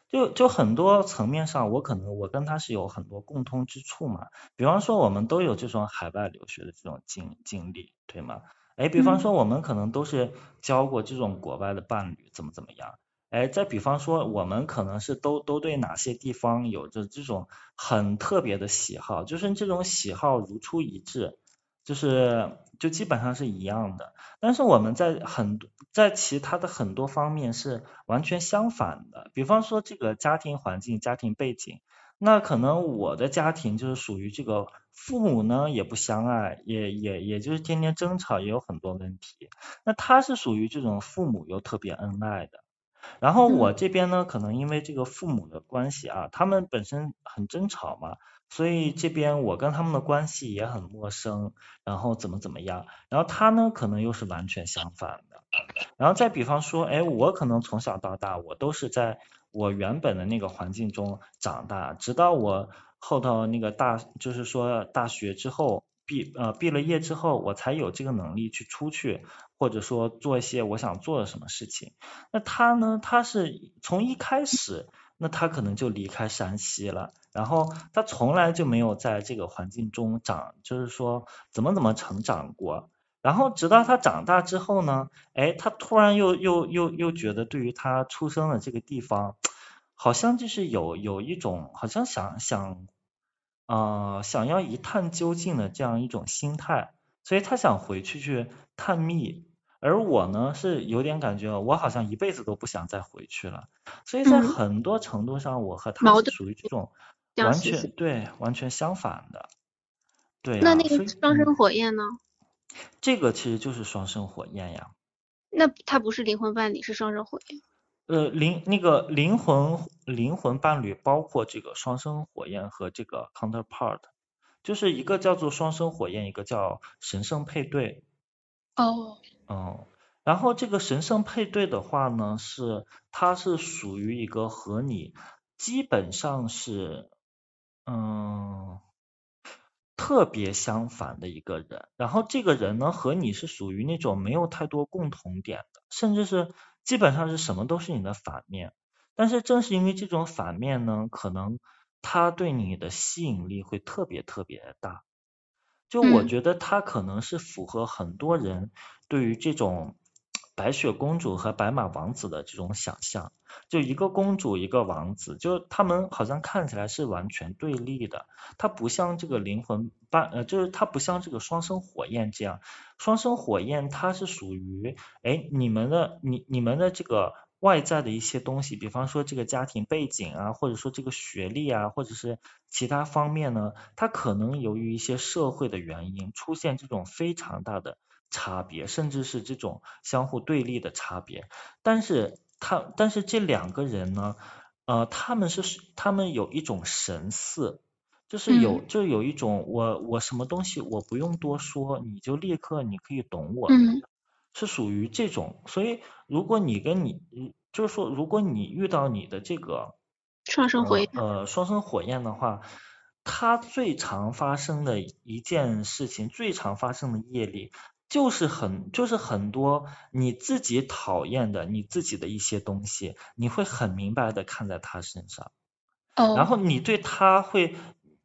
就就很多层面上，我可能我跟他是有很多共通之处嘛。比方说，我们都有这种海外留学的这种经经历，对吗？哎，比方说，我们可能都是交过这种国外的伴侣，怎么怎么样？哎，再比方说，我们可能是都都对哪些地方有着这种很特别的喜好，就是这种喜好如出一辙，就是就基本上是一样的。但是我们在很在其他的很多方面是完全相反的，比方说这个家庭环境、家庭背景，那可能我的家庭就是属于这个父母呢也不相爱，也也也就是天天争吵，也有很多问题。那他是属于这种父母又特别恩爱的。然后我这边呢，可能因为这个父母的关系啊，他们本身很争吵嘛，所以这边我跟他们的关系也很陌生，然后怎么怎么样，然后他呢可能又是完全相反的，然后再比方说，哎，我可能从小到大我都是在我原本的那个环境中长大，直到我后头那个大，就是说大学之后。毕呃毕了业之后，我才有这个能力去出去，或者说做一些我想做的什么事情。那他呢？他是从一开始，那他可能就离开山西了，然后他从来就没有在这个环境中长，就是说怎么怎么成长过。然后直到他长大之后呢，哎，他突然又又又又觉得，对于他出生的这个地方，好像就是有有一种，好像想想。呃，想要一探究竟的这样一种心态，所以他想回去去探秘，而我呢是有点感觉，我好像一辈子都不想再回去了，所以在很多程度上，我和他是属于这种完全对完全相反的，对。那那个双生火焰呢？这个其实就是双生火焰呀。那他不是灵魂伴侣，是双生火焰。呃，灵那个灵魂灵魂伴侣包括这个双生火焰和这个 counterpart，就是一个叫做双生火焰，一个叫神圣配对。哦。嗯，然后这个神圣配对的话呢，是它是属于一个和你基本上是嗯特别相反的一个人，然后这个人呢和你是属于那种没有太多共同点的，甚至是。基本上是什么都是你的反面，但是正是因为这种反面呢，可能他对你的吸引力会特别特别大。就我觉得他可能是符合很多人对于这种白雪公主和白马王子的这种想象。就一个公主一个王子，就他们好像看起来是完全对立的。他不像这个灵魂伴，呃，就是他不像这个双生火焰这样。双生火焰它是属于，哎，你们的你你们的这个外在的一些东西，比方说这个家庭背景啊，或者说这个学历啊，或者是其他方面呢，它可能由于一些社会的原因出现这种非常大的差别，甚至是这种相互对立的差别。但是他但是这两个人呢，呃，他们是他们有一种神似，就是有就有一种我我什么东西我不用多说，你就立刻你可以懂我，是属于这种。所以如果你跟你就是说如果你遇到你的这个双生火焰呃双生火焰的话，它最常发生的一件事情，最常发生的业力。就是很就是很多你自己讨厌的你自己的一些东西，你会很明白的看在他身上，哦，然后你对他会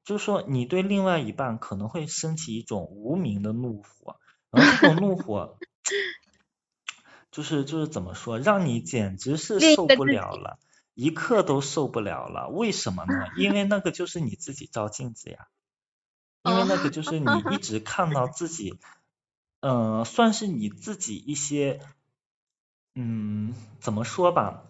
就是说你对另外一半可能会升起一种无名的怒火，然后这种怒火 就是就是怎么说，让你简直是受不了了，一刻都受不了了，为什么呢？因为那个就是你自己照镜子呀，因为那个就是你一直看到自己。嗯，算是你自己一些，嗯，怎么说吧，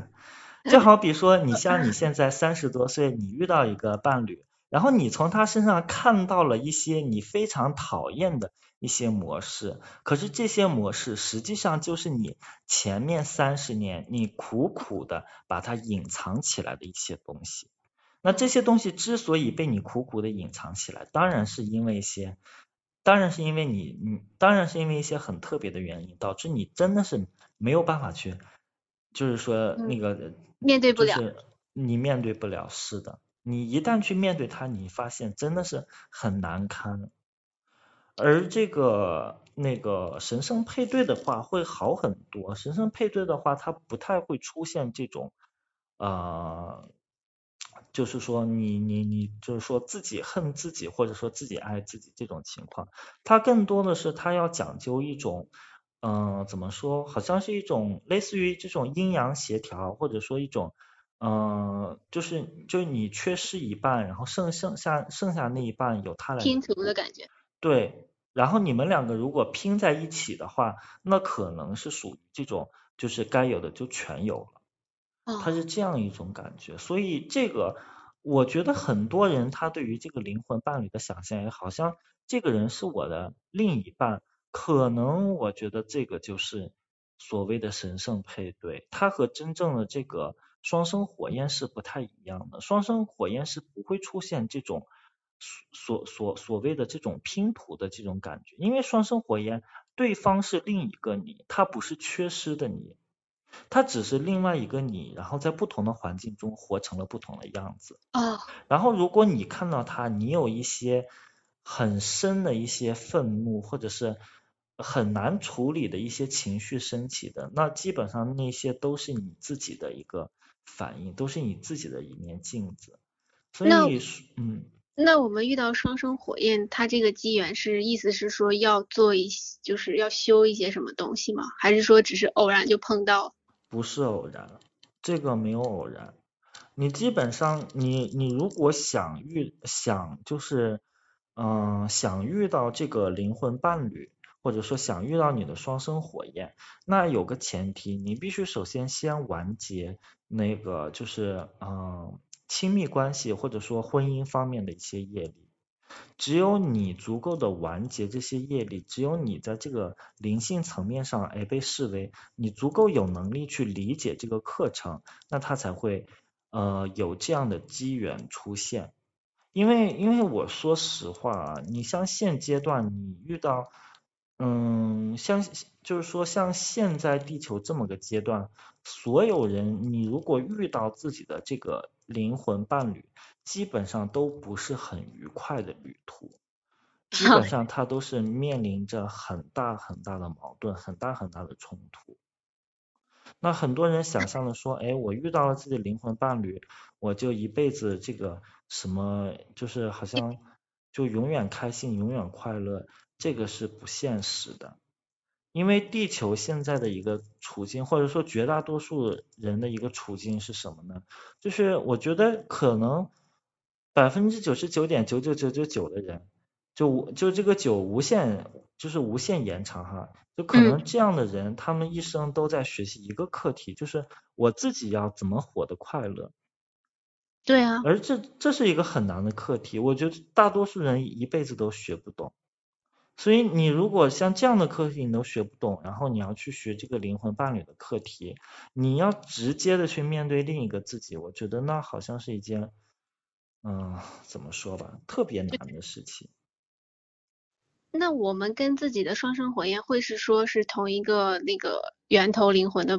就好比说，你像你现在三十多岁，你遇到一个伴侣，然后你从他身上看到了一些你非常讨厌的一些模式，可是这些模式实际上就是你前面三十年你苦苦的把它隐藏起来的一些东西。那这些东西之所以被你苦苦的隐藏起来，当然是因为一些。当然是因为你，你当然是因为一些很特别的原因，导致你真的是没有办法去，就是说那个面对不了，你面对不了，是的，你一旦去面对它，你发现真的是很难堪。而这个那个神圣配对的话会好很多，神圣配对的话它不太会出现这种呃，就是说你你你就是说自己恨自己或者说自己爱自己这种情况，他更多的是他要讲究一种，嗯，怎么说，好像是一种类似于这种阴阳协调，或者说一种，嗯，就是就是你缺失一半，然后剩剩下剩下那一半由他来拼图的感觉。对。然后你们两个如果拼在一起的话，那可能是属于这种，就是该有的就全有了，它是这样一种感觉。所以这个，我觉得很多人他对于这个灵魂伴侣的想象，也好像这个人是我的另一半，可能我觉得这个就是所谓的神圣配对，它和真正的这个双生火焰是不太一样的。双生火焰是不会出现这种。所所所谓的这种拼图的这种感觉，因为双生火焰，对方是另一个你，他不是缺失的你，他只是另外一个你，然后在不同的环境中活成了不同的样子。啊。然后如果你看到他，你有一些很深的一些愤怒，或者是很难处理的一些情绪升起的，那基本上那些都是你自己的一个反应，都是你自己的一面镜子。所以，嗯。那我们遇到双生火焰，它这个机缘是意思是说要做一，就是要修一些什么东西吗？还是说只是偶然就碰到？不是偶然，这个没有偶然。你基本上，你你如果想遇想就是嗯想遇到这个灵魂伴侣，或者说想遇到你的双生火焰，那有个前提，你必须首先先完结那个就是嗯。亲密关系或者说婚姻方面的一些业力，只有你足够的完结这些业力，只有你在这个灵性层面上哎被视为你足够有能力去理解这个课程，那他才会呃有这样的机缘出现。因为因为我说实话啊，你像现阶段你遇到嗯像就是说像现在地球这么个阶段，所有人你如果遇到自己的这个。灵魂伴侣基本上都不是很愉快的旅途，基本上他都是面临着很大很大的矛盾，很大很大的冲突。那很多人想象的说，哎，我遇到了自己的灵魂伴侣，我就一辈子这个什么，就是好像 就永远开心，永远快乐，这个是不现实的。因为地球现在的一个处境，或者说绝大多数人的一个处境是什么呢？就是我觉得可能百分之九十九点九九九九九的人，就就这个九无限就是无限延长哈，就可能这样的人，他们一生都在学习一个课题，就是我自己要怎么活得快乐。对啊。而这这是一个很难的课题，我觉得大多数人一辈子都学不懂。所以你如果像这样的课题你都学不懂，然后你要去学这个灵魂伴侣的课题，你要直接的去面对另一个自己，我觉得那好像是一件，嗯，怎么说吧，特别难的事情。那我们跟自己的双生火焰会是说是同一个那个源头灵魂的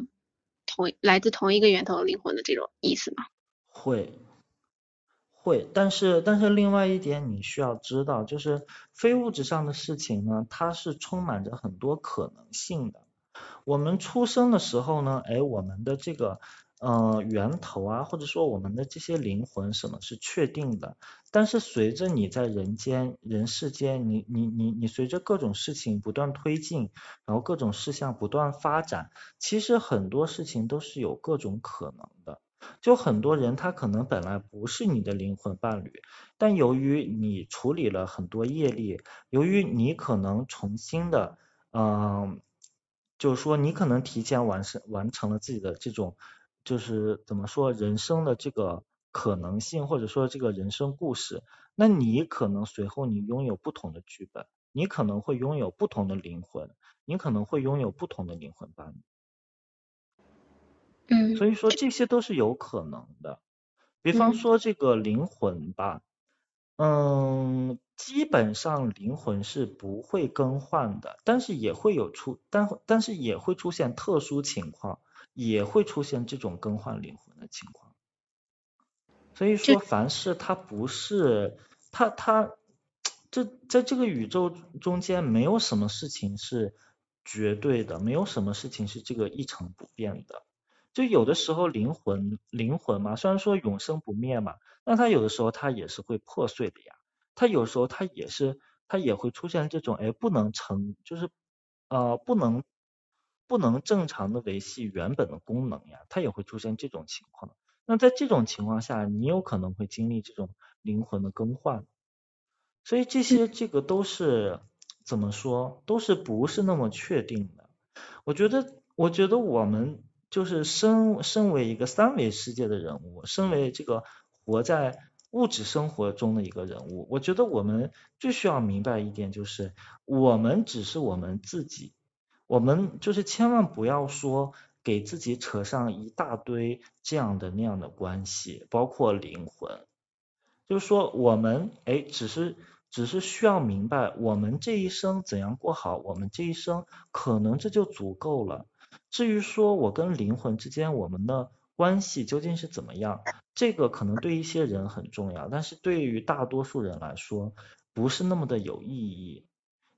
同来自同一个源头灵魂的这种意思吗？会。会，但是但是另外一点你需要知道，就是非物质上的事情呢，它是充满着很多可能性的。我们出生的时候呢，哎，我们的这个呃源头啊，或者说我们的这些灵魂什么是确定的。但是随着你在人间人世间，你你你你随着各种事情不断推进，然后各种事项不断发展，其实很多事情都是有各种可能的。就很多人他可能本来不是你的灵魂伴侣，但由于你处理了很多业力，由于你可能重新的，嗯，就是说你可能提前完成完成了自己的这种，就是怎么说人生的这个可能性，或者说这个人生故事，那你可能随后你拥有不同的剧本，你可能会拥有不同的灵魂，你可能会拥有不同的灵魂伴侣。嗯，所以说这些都是有可能的，比方说这个灵魂吧，嗯，基本上灵魂是不会更换的，但是也会有出，但但是也会出现特殊情况，也会出现这种更换灵魂的情况。所以说凡事它不是，它它这在这个宇宙中间没有什么事情是绝对的，没有什么事情是这个一成不变的。就有的时候灵魂灵魂嘛，虽然说永生不灭嘛，那它有的时候它也是会破碎的呀，它有时候它也是它也会出现这种哎不能成就是呃不能不能正常的维系原本的功能呀，它也会出现这种情况。那在这种情况下，你有可能会经历这种灵魂的更换，所以这些这个都是怎么说，都是不是那么确定的。我觉得，我觉得我们就是身身为一个三维世界的人物，身为这个活在物质生活中的一个人物，我觉得我们最需要明白一点就是，我们只是我们自己，我们就是千万不要说。给自己扯上一大堆这样的那样的关系，包括灵魂，就是说我们哎，只是只是需要明白，我们这一生怎样过好，我们这一生可能这就足够了。至于说我跟灵魂之间我们的关系究竟是怎么样，这个可能对一些人很重要，但是对于大多数人来说，不是那么的有意义。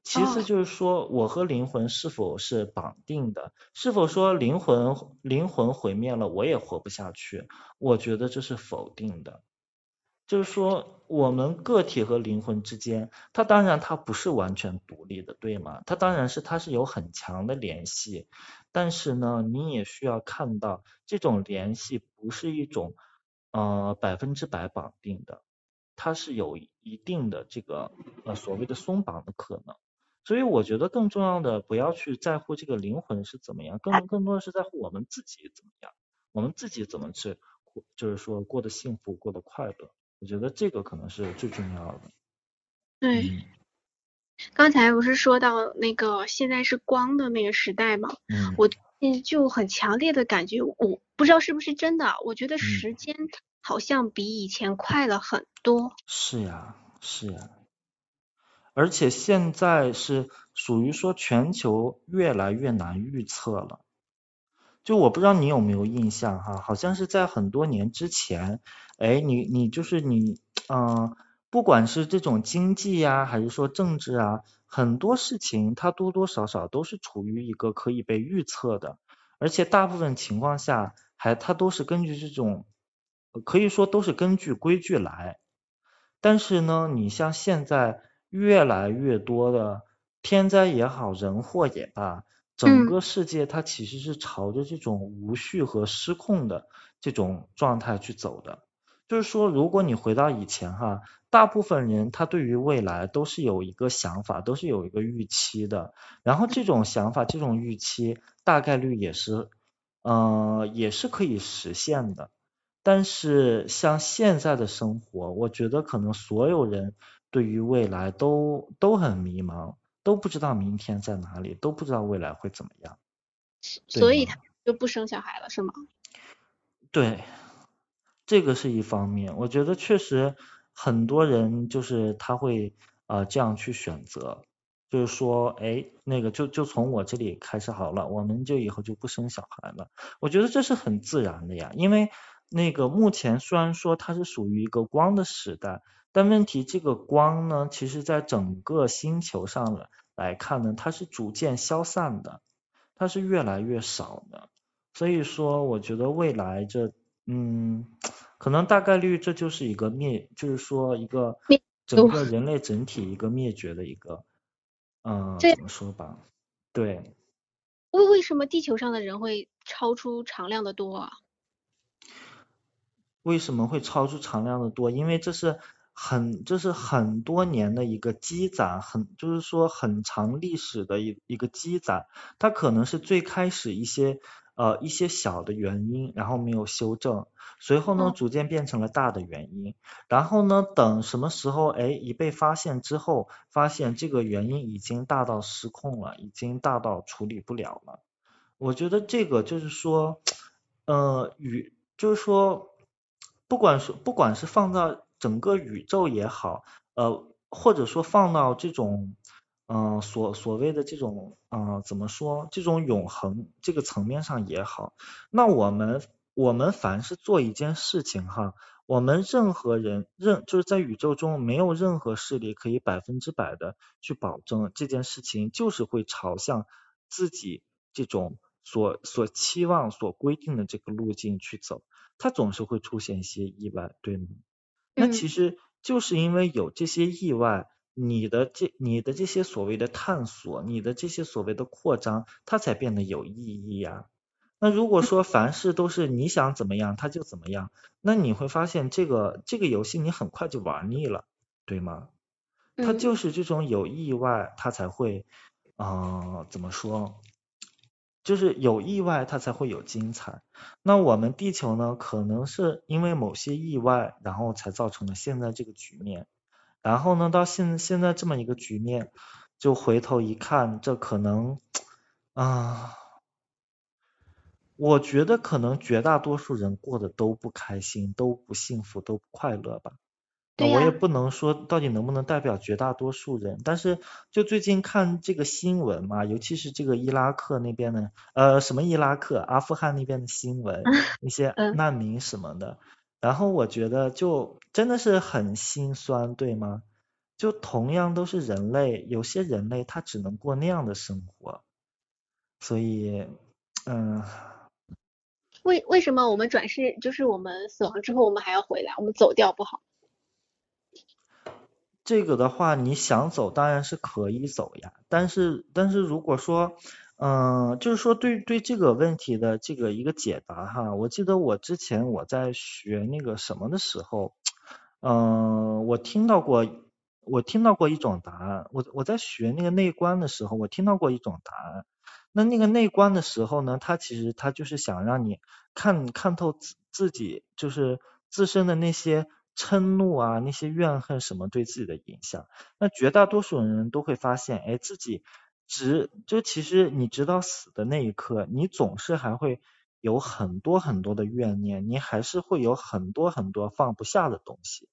其次就是说，我和灵魂是否是绑定的？是否说灵魂灵魂毁灭了，我也活不下去？我觉得这是否定的。就是说，我们个体和灵魂之间，它当然它不是完全独立的，对吗？它当然是它是有很强的联系，但是呢，你也需要看到这种联系不是一种呃百分之百绑定的，它是有一定的这个呃所谓的松绑的可能。所以我觉得更重要的不要去在乎这个灵魂是怎么样，更更多的是在乎我们自己怎么样，我们自己怎么去，就是说过得幸福，过得快乐。我觉得这个可能是最重要的。对，刚才不是说到那个现在是光的那个时代嘛？嗯。我就很强烈的感觉，我不知道是不是真的，我觉得时间好像比以前快了很多。是呀，是呀。而且现在是属于说全球越来越难预测了，就我不知道你有没有印象哈，好像是在很多年之前，哎，你你就是你，嗯，不管是这种经济呀，还是说政治啊，很多事情它多多少少都是处于一个可以被预测的，而且大部分情况下还它都是根据这种，可以说都是根据规矩来，但是呢，你像现在。越来越多的天灾也好，人祸也罢，整个世界它其实是朝着这种无序和失控的这种状态去走的。就是说，如果你回到以前哈，大部分人他对于未来都是有一个想法，都是有一个预期的。然后这种想法、这种预期，大概率也是，呃，也是可以实现的。但是像现在的生活，我觉得可能所有人。对于未来都都很迷茫，都不知道明天在哪里，都不知道未来会怎么样。所以他就不生小孩了，是吗？对，这个是一方面。我觉得确实很多人就是他会啊这样去选择，就是说，哎，那个就就从我这里开始好了，我们就以后就不生小孩了。我觉得这是很自然的呀，因为那个目前虽然说它是属于一个光的时代。但问题，这个光呢，其实在整个星球上来看呢，它是逐渐消散的，它是越来越少的。所以说，我觉得未来这，嗯，可能大概率这就是一个灭，就是说一个整个人类整体一个灭绝的一个，嗯，怎么说吧？对。为为什么地球上的人会超出常量的多啊？为什么会超出常量的多？因为这是。很，就是很多年的一个积攒，很就是说很长历史的一一个积攒，它可能是最开始一些呃一些小的原因，然后没有修正，随后呢逐渐变成了大的原因，然后呢等什么时候哎一被发现之后，发现这个原因已经大到失控了，已经大到处理不了了。我觉得这个就是说，呃与就是说，不管是不管是放到。整个宇宙也好，呃，或者说放到这种，嗯，所所谓的这种，嗯，怎么说，这种永恒这个层面上也好，那我们我们凡是做一件事情哈，我们任何人任就是在宇宙中没有任何势力可以百分之百的去保证这件事情就是会朝向自己这种所所期望、所规定的这个路径去走，它总是会出现一些意外，对吗？那其实就是因为有这些意外，你的这你的这些所谓的探索，你的这些所谓的扩张，它才变得有意义呀。那如果说凡事都是你想怎么样，它就怎么样，那你会发现这个这个游戏你很快就玩腻了，对吗？它就是这种有意外，它才会，啊，怎么说？就是有意外，它才会有精彩。那我们地球呢？可能是因为某些意外，然后才造成了现在这个局面。然后呢，到现现在这么一个局面，就回头一看，这可能，啊。我觉得可能绝大多数人过得都不开心，都不幸福，都不快乐吧。我也不能说到底能不能代表绝大多数人，但是就最近看这个新闻嘛，尤其是这个伊拉克那边的，呃，什么伊拉克、阿富汗那边的新闻，一些难民什么的，然后我觉得就真的是很心酸，对吗？就同样都是人类，有些人类他只能过那样的生活，所以，嗯。为为什么我们转世就是我们死亡之后我们还要回来？我们走掉不好？这个的话，你想走当然是可以走呀，但是但是如果说，嗯，就是说对对这个问题的这个一个解答哈，我记得我之前我在学那个什么的时候，嗯，我听到过我听到过一种答案，我我在学那个内观的时候，我听到过一种答案。那那个内观的时候呢，他其实他就是想让你看看透自自己，就是自身的那些嗔怒啊，那些怨恨什么对自己的影响。那绝大多数人都会发现，哎，自己直就其实你直到死的那一刻，你总是还会有很多很多的怨念，你还是会有很多很多放不下的东西。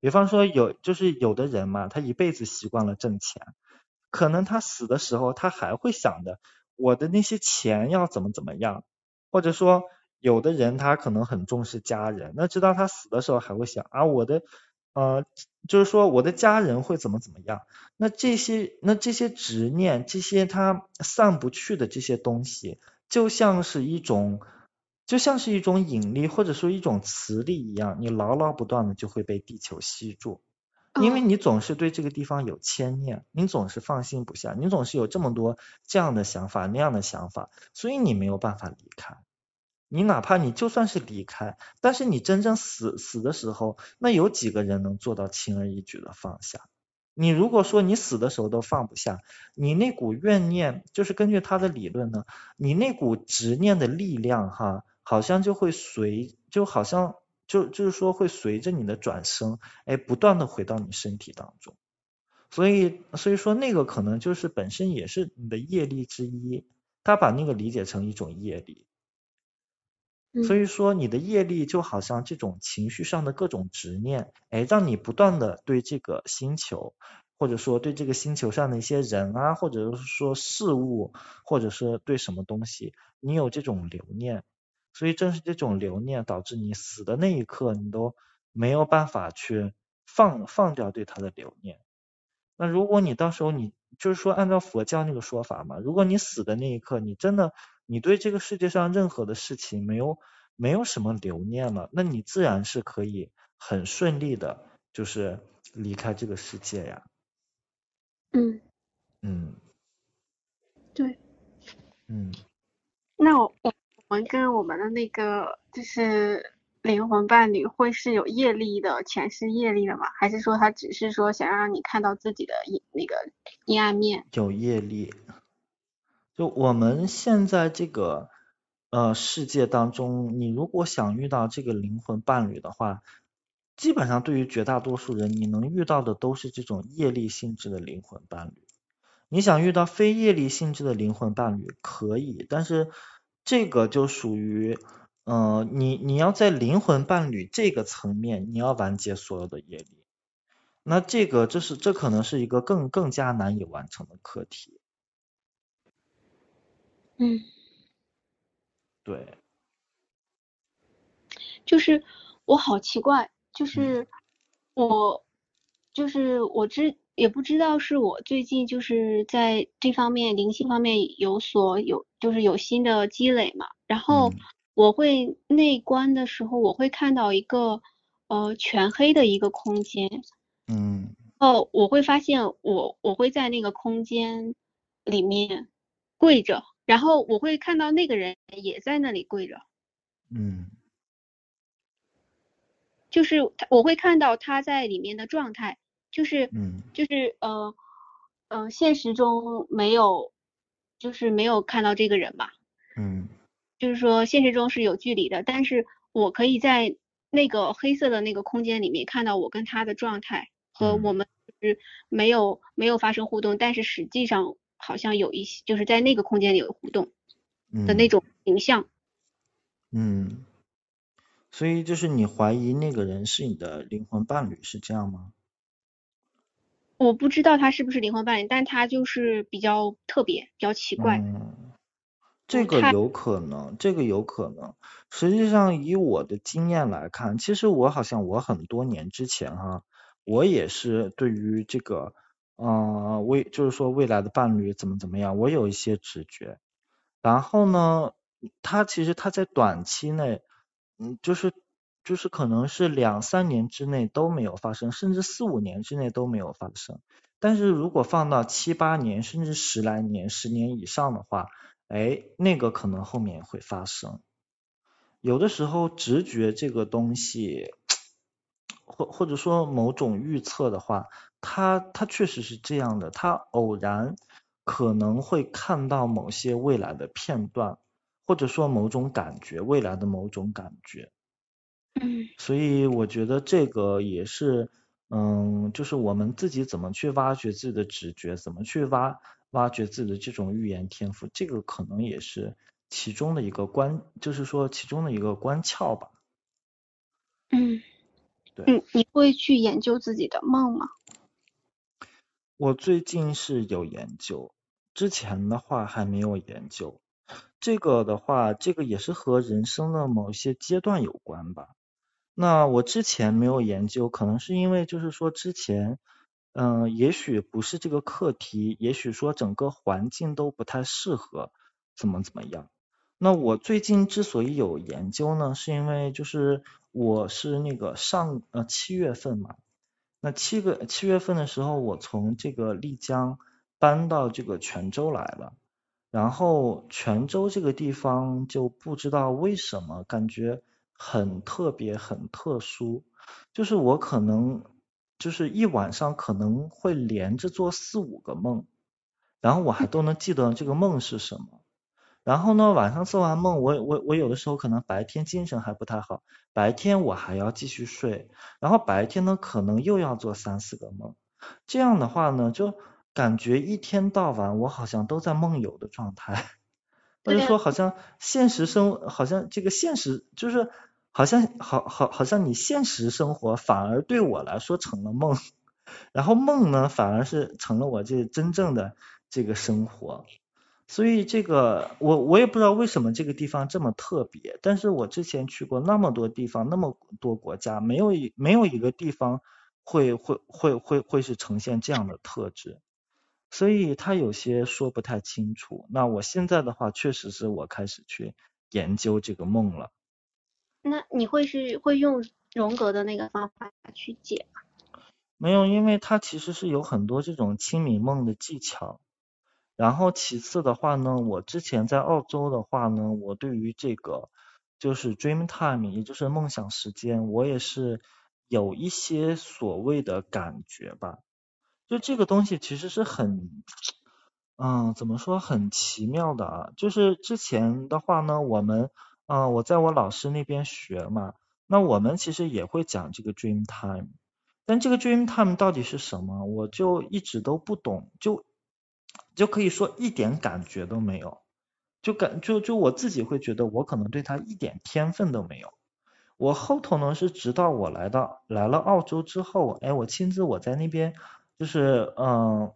比方说有就是有的人嘛，他一辈子习惯了挣钱，可能他死的时候他还会想着。我的那些钱要怎么怎么样，或者说有的人他可能很重视家人，那直到他死的时候还会想啊我的呃就是说我的家人会怎么怎么样，那这些那这些执念，这些他散不去的这些东西，就像是一种就像是一种引力或者说一种磁力一样，你牢牢不断的就会被地球吸住。因为你总是对这个地方有牵念，你总是放心不下，你总是有这么多这样的想法那样的想法，所以你没有办法离开。你哪怕你就算是离开，但是你真正死死的时候，那有几个人能做到轻而易举的放下？你如果说你死的时候都放不下，你那股怨念，就是根据他的理论呢，你那股执念的力量哈，好像就会随，就好像。就就是说会随着你的转生，哎，不断的回到你身体当中，所以所以说那个可能就是本身也是你的业力之一，他把那个理解成一种业力，所以说你的业力就好像这种情绪上的各种执念，哎，让你不断的对这个星球，或者说对这个星球上的一些人啊，或者是说事物，或者是对什么东西，你有这种留念。所以正是这种留念导致你死的那一刻，你都没有办法去放放掉对他的留念。那如果你到时候你就是说按照佛教那个说法嘛，如果你死的那一刻，你真的你对这个世界上任何的事情没有没有什么留念了，那你自然是可以很顺利的，就是离开这个世界呀。嗯。嗯。对。嗯。那我。我们跟我们的那个就是灵魂伴侣会是有业力的前世业力的吗？还是说他只是说想让你看到自己的阴那个阴暗面？有业力。就我们现在这个呃世界当中，你如果想遇到这个灵魂伴侣的话，基本上对于绝大多数人，你能遇到的都是这种业力性质的灵魂伴侣。你想遇到非业力性质的灵魂伴侣可以，但是。这个就属于，呃，你你要在灵魂伴侣这个层面，你要完结所有的业力，那这个这是这可能是一个更更加难以完成的课题。嗯，对，就是我好奇怪，就是我就是我知也不知道是我最近就是在这方面灵性方面有所有，就是有新的积累嘛。然后我会内观的时候，我会看到一个呃全黑的一个空间。嗯。哦，我会发现我我会在那个空间里面跪着，然后我会看到那个人也在那里跪着。嗯。就是我会看到他在里面的状态。就是，嗯，就是呃，呃，现实中没有，就是没有看到这个人吧，嗯，就是说现实中是有距离的，但是我可以在那个黑色的那个空间里面看到我跟他的状态和我们是没有没有发生互动，但是实际上好像有一些就是在那个空间里有互动的那种形象，嗯，所以就是你怀疑那个人是你的灵魂伴侣是这样吗？我不知道他是不是灵魂伴侣，但他就是比较特别，比较奇怪。嗯，这个有可能，这个有可能。实际上，以我的经验来看，其实我好像我很多年之前哈，我也是对于这个，嗯，未就是说未来的伴侣怎么怎么样，我有一些直觉。然后呢，他其实他在短期内，嗯，就是。就是可能是两三年之内都没有发生，甚至四五年之内都没有发生。但是如果放到七八年，甚至十来年、十年以上的话，哎，那个可能后面会发生。有的时候直觉这个东西，或或者说某种预测的话，它它确实是这样的，他偶然可能会看到某些未来的片段，或者说某种感觉，未来的某种感觉。嗯，所以我觉得这个也是，嗯，就是我们自己怎么去挖掘自己的直觉，怎么去挖挖掘自己的这种预言天赋，这个可能也是其中的一个关，就是说其中的一个关窍吧。嗯，对。嗯，你会去研究自己的梦吗？我最近是有研究，之前的话还没有研究。这个的话，这个也是和人生的某一些阶段有关吧。那我之前没有研究，可能是因为就是说之前，嗯，也许不是这个课题，也许说整个环境都不太适合，怎么怎么样。那我最近之所以有研究呢，是因为就是我是那个上呃七月份嘛，那七个七月份的时候，我从这个丽江搬到这个泉州来了，然后泉州这个地方就不知道为什么感觉。很特别，很特殊，就是我可能就是一晚上可能会连着做四五个梦，然后我还都能记得这个梦是什么。然后呢，晚上做完梦，我我我有的时候可能白天精神还不太好，白天我还要继续睡，然后白天呢可能又要做三四个梦，这样的话呢，就感觉一天到晚我好像都在梦游的状态，或者说好像现实生好像这个现实就是。好像好好好像你现实生活反而对我来说成了梦，然后梦呢反而是成了我这真正的这个生活，所以这个我我也不知道为什么这个地方这么特别，但是我之前去过那么多地方那么多国家，没有一没有一个地方会会会会会是呈现这样的特质，所以他有些说不太清楚。那我现在的话，确实是我开始去研究这个梦了。那你会是会用荣格的那个方法去解吗？没有，因为它其实是有很多这种清明梦的技巧。然后其次的话呢，我之前在澳洲的话呢，我对于这个就是 dream time，也就是梦想时间，我也是有一些所谓的感觉吧。就这个东西其实是很，嗯，怎么说很奇妙的啊？就是之前的话呢，我们。嗯，我在我老师那边学嘛，那我们其实也会讲这个 dream time，但这个 dream time 到底是什么，我就一直都不懂，就就可以说一点感觉都没有，就感就就我自己会觉得我可能对他一点天分都没有。我后头呢是直到我来到来了澳洲之后，哎，我亲自我在那边就是嗯。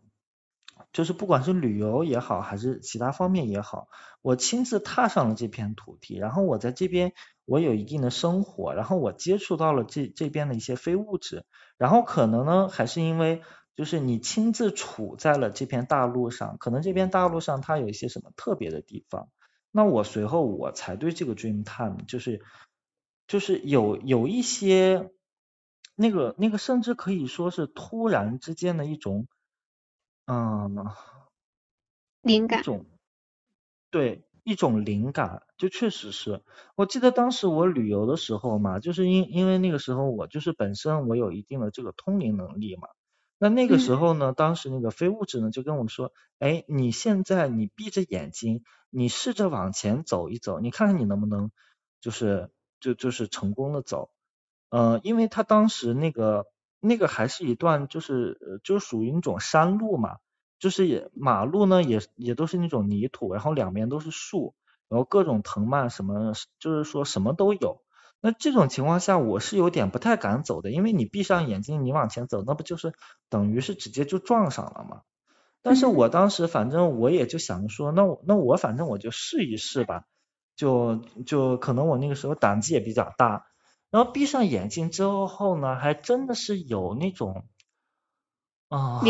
就是不管是旅游也好，还是其他方面也好，我亲自踏上了这片土地，然后我在这边我有一定的生活，然后我接触到了这这边的一些非物质，然后可能呢还是因为就是你亲自处在了这片大陆上，可能这片大陆上它有一些什么特别的地方，那我随后我才对这个 dream time 就是就是有有一些那个那个甚至可以说是突然之间的一种嗯灵感一种对一种灵感，就确实是我记得当时我旅游的时候嘛，就是因因为那个时候我就是本身我有一定的这个通灵能力嘛。那那个时候呢，当时那个非物质呢就跟我说，哎，你现在你闭着眼睛，你试着往前走一走，你看看你能不能就是就就是成功的走，呃，因为他当时那个那个还是一段就是就属于那种山路嘛，就是也马路呢也也都是那种泥土，然后两边都是树，然后各种藤蔓什么，就是说什么都有。那这种情况下，我是有点不太敢走的，因为你闭上眼睛，你往前走，那不就是等于是直接就撞上了吗？但是我当时反正我也就想说，那我那我反正我就试一试吧，就就可能我那个时候胆子也比较大，然后闭上眼睛之后呢，还真的是有那种啊，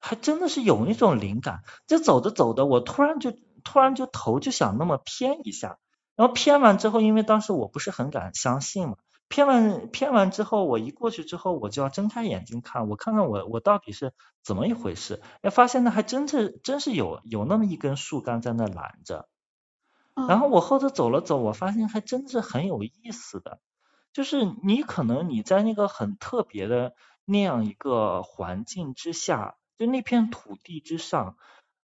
还真的是有那种灵感，就走着走着，我突然就突然就头就想那么偏一下。然后偏完之后，因为当时我不是很敢相信嘛，偏完偏完之后，我一过去之后，我就要睁开眼睛看，我看看我我到底是怎么一回事，哎，发现呢还真是真是有有那么一根树干在那拦着，然后我后头走了走，我发现还真是很有意思的，就是你可能你在那个很特别的那样一个环境之下，就那片土地之上。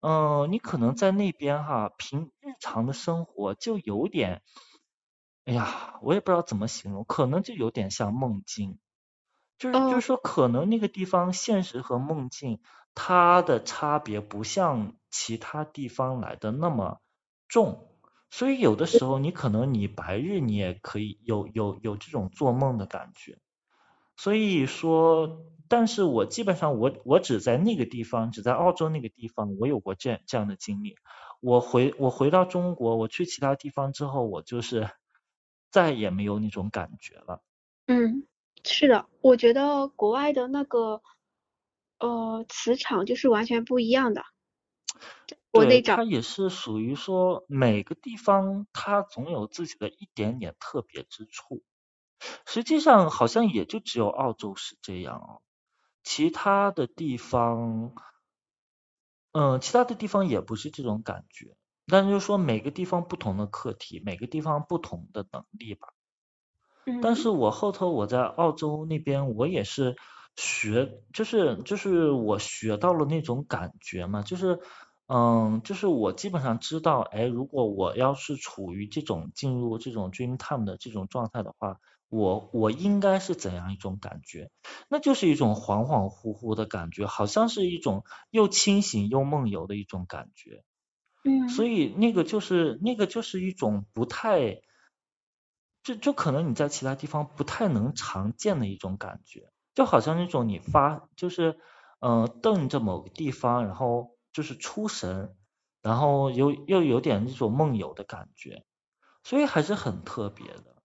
嗯，你可能在那边哈，平日常的生活就有点，哎呀，我也不知道怎么形容，可能就有点像梦境，就是就是说，可能那个地方现实和梦境它的差别不像其他地方来的那么重，所以有的时候你可能你白日你也可以有有有这种做梦的感觉，所以说。但是我基本上我我只在那个地方，只在澳洲那个地方，我有过这样这样的经历。我回我回到中国，我去其他地方之后，我就是再也没有那种感觉了。嗯，是的，我觉得国外的那个呃磁场就是完全不一样的。对，它也是属于说每个地方它总有自己的一点点特别之处。实际上好像也就只有澳洲是这样哦。其他的地方，嗯，其他的地方也不是这种感觉，但是就说每个地方不同的课题，每个地方不同的能力吧。但是我后头我在澳洲那边，我也是学，就是就是我学到了那种感觉嘛，就是嗯，就是我基本上知道，哎，如果我要是处于这种进入这种 dream time 的这种状态的话。我我应该是怎样一种感觉？那就是一种恍恍惚惚的感觉，好像是一种又清醒又梦游的一种感觉。嗯。所以那个就是那个就是一种不太，就就可能你在其他地方不太能常见的一种感觉，就好像那种你发就是嗯瞪着某个地方，然后就是出神，然后又又有点那种梦游的感觉，所以还是很特别的。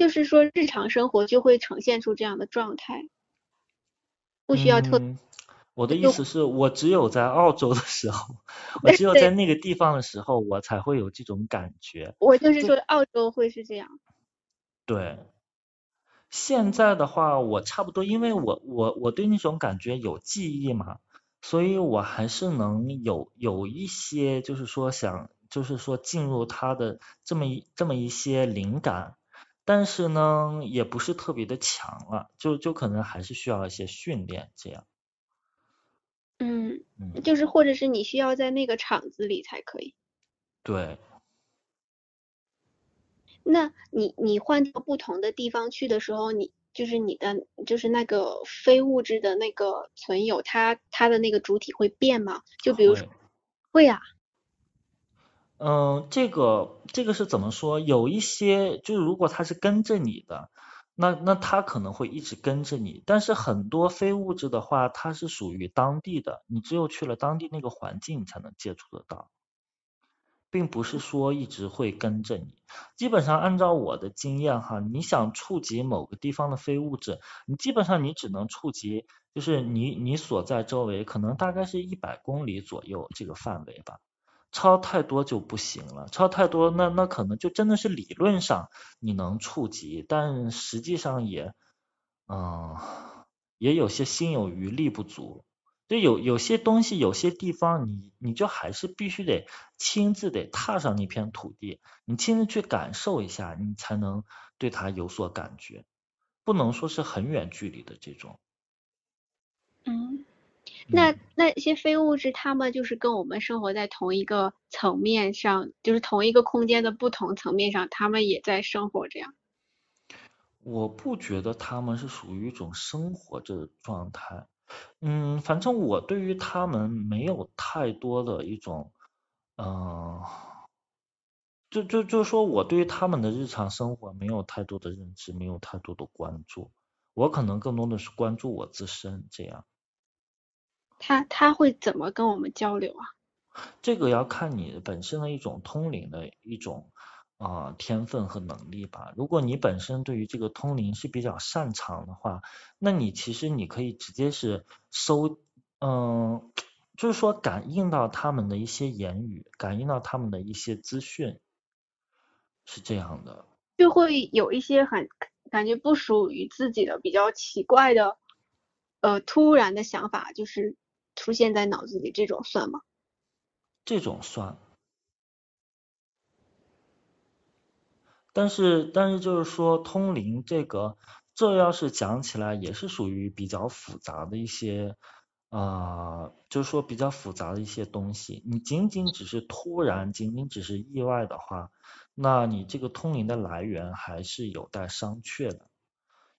就是说，日常生活就会呈现出这样的状态，不需要特。我的意思是我只有在澳洲的时候，我只有在那个地方的时候，我才会有这种感觉。我就是说，澳洲会是这样。对，现在的话，我差不多，因为我我我对那种感觉有记忆嘛，所以我还是能有有一些，就是说想，就是说进入他的这么一这么一些灵感。但是呢，也不是特别的强了，就就可能还是需要一些训练这样。嗯，就是或者是你需要在那个场子里才可以。对。那你你换到不同的地方去的时候，你就是你的就是那个非物质的那个存有，它它的那个主体会变吗？就比如说。会啊。嗯，这个这个是怎么说？有一些就是如果他是跟着你的，那那他可能会一直跟着你。但是很多非物质的话，它是属于当地的，你只有去了当地那个环境，才能接触得到，并不是说一直会跟着你。基本上按照我的经验哈，你想触及某个地方的非物质，你基本上你只能触及就是你你所在周围可能大概是一百公里左右这个范围吧，超太多就不行了，超太多那那可能就真的是理论上你能触及，但实际上也嗯也有些心有余力不足。就有有些东西，有些地方，你你就还是必须得亲自得踏上那片土地，你亲自去感受一下，你才能对它有所感觉，不能说是很远距离的这种。嗯，那那些非物质，他们就是跟我们生活在同一个层面上，就是同一个空间的不同层面上，他们也在生活这样。我不觉得他们是属于一种生活着的状态。嗯，反正我对于他们没有太多的一种，嗯，就就就说我对于他们的日常生活没有太多的认知，没有太多的关注，我可能更多的是关注我自身这样。他他会怎么跟我们交流啊？这个要看你本身的一种通灵的一种。啊，天分和能力吧。如果你本身对于这个通灵是比较擅长的话，那你其实你可以直接是搜，嗯，就是说感应到他们的一些言语，感应到他们的一些资讯，是这样的。就会有一些很感觉不属于自己的比较奇怪的，呃，突然的想法，就是出现在脑子里，这种算吗？这种算。但是，但是就是说，通灵这个，这要是讲起来，也是属于比较复杂的一些，啊，就是说比较复杂的一些东西。你仅仅只是突然，仅仅只是意外的话，那你这个通灵的来源还是有待商榷的，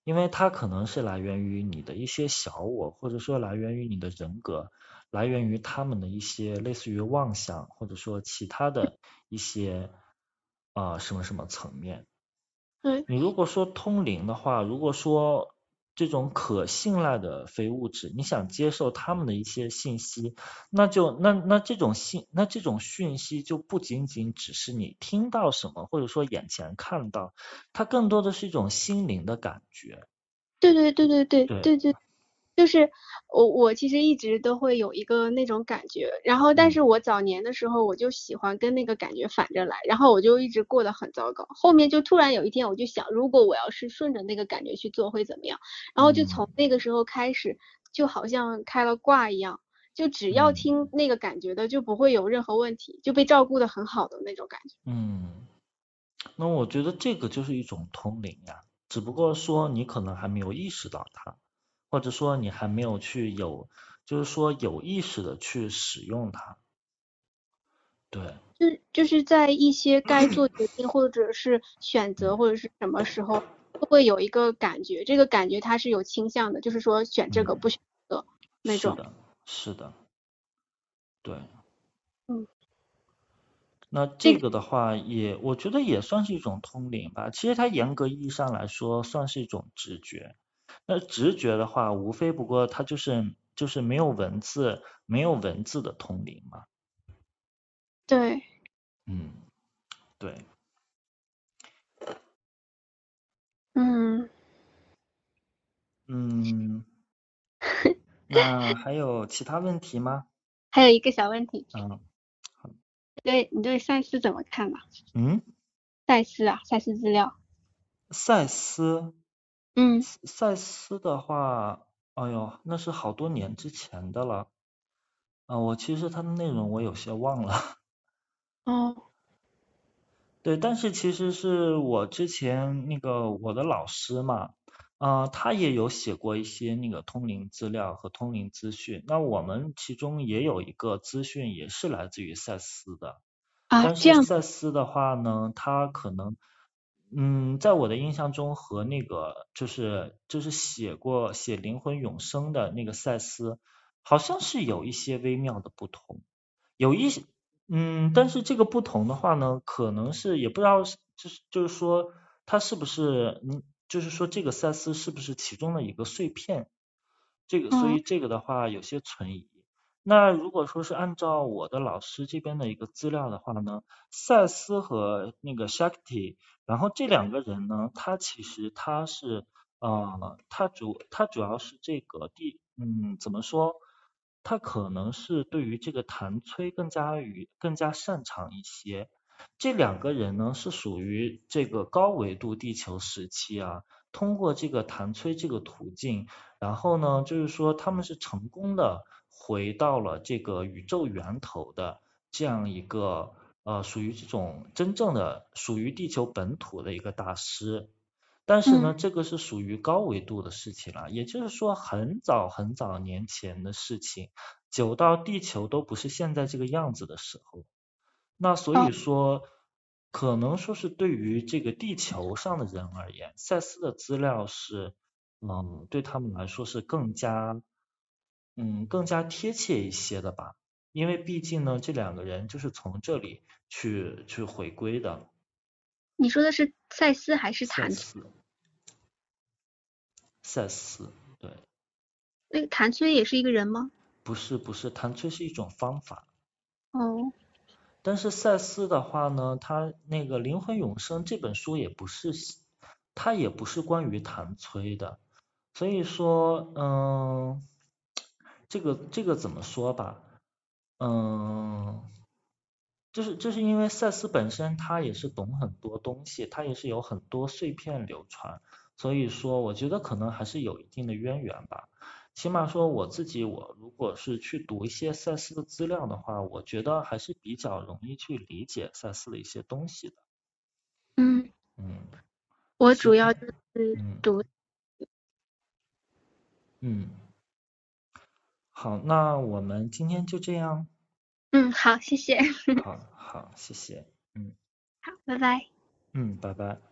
因为它可能是来源于你的一些小我，或者说来源于你的人格，来源于他们的一些类似于妄想，或者说其他的一些。啊，什么什么层面？嗯，你如果说通灵的话，如果说这种可信赖的非物质，你想接受他们的一些信息，那就那那这种信那这种讯息就不仅仅只是你听到什么，或者说眼前看到，它更多的是一种心灵的感觉。对对对对对对对。就是我我其实一直都会有一个那种感觉，然后但是我早年的时候我就喜欢跟那个感觉反着来，然后我就一直过得很糟糕。后面就突然有一天我就想，如果我要是顺着那个感觉去做会怎么样？然后就从那个时候开始，就好像开了挂一样，就只要听那个感觉的就不会有任何问题，就被照顾的很好的那种感觉。嗯，那我觉得这个就是一种通灵呀，只不过说你可能还没有意识到它。或者说你还没有去有，就是说有意识的去使用它，对，就就是在一些该做决定 或者是选择或者是什么时候，都会有一个感觉，这个感觉它是有倾向的，就是说选这个不选择那种。是的，是的，对。嗯。那这个的话也，我觉得也算是一种通灵吧。其实它严格意义上来说，算是一种直觉。那直觉的话，无非不过它就是就是没有文字，没有文字的通灵嘛。对。嗯，对。嗯。嗯。那还有其他问题吗？还有一个小问题。嗯。好。对你对赛斯怎么看吧？嗯。赛斯啊，赛斯资料。赛斯。嗯，赛斯的话，哎呦，那是好多年之前的了，啊，我其实它的内容我有些忘了。哦。对，但是其实是我之前那个我的老师嘛，啊，他也有写过一些那个通灵资料和通灵资讯，那我们其中也有一个资讯也是来自于赛斯的。啊，这样。赛斯的话呢，他可能。嗯，在我的印象中和那个就是就是写过写灵魂永生的那个赛斯，好像是有一些微妙的不同，有一些嗯，但是这个不同的话呢，可能是也不知道就是就是说他是不是嗯，就是说这个赛斯是不是其中的一个碎片，这个所以这个的话有些存疑。那如果说是按照我的老师这边的一个资料的话呢，赛斯和那个 Shakti，然后这两个人呢，他其实他是呃，他主他主要是这个第嗯，怎么说？他可能是对于这个谭崔更加与更加擅长一些。这两个人呢是属于这个高维度地球时期啊，通过这个谭崔这个途径，然后呢就是说他们是成功的回到了这个宇宙源头的这样一个呃属于这种真正的属于地球本土的一个大师。但是呢，这个是属于高维度的事情了，也就是说很早很早年前的事情，久到地球都不是现在这个样子的时候。那所以说，可能说是对于这个地球上的人而言，赛斯的资料是，嗯，对他们来说是更加，嗯，更加贴切一些的吧。因为毕竟呢，这两个人就是从这里去去回归的。你说的是赛斯还是谭崔？赛斯，对。那个谭崔也是一个人吗？不是不是，谭崔是一种方法。哦。但是赛斯的话呢，他那个灵魂永生这本书也不是，他也不是关于谭崔的，所以说，嗯，这个这个怎么说吧，嗯，就是就是因为赛斯本身他也是懂很多东西，他也是有很多碎片流传，所以说我觉得可能还是有一定的渊源吧。起码说我自己，我如果是去读一些赛斯的资料的话，我觉得还是比较容易去理解赛斯的一些东西的。嗯。嗯。我主要就是读。嗯。好，那我们今天就这样。嗯，好，谢谢。好好，谢谢。嗯。好，拜拜。嗯，拜拜。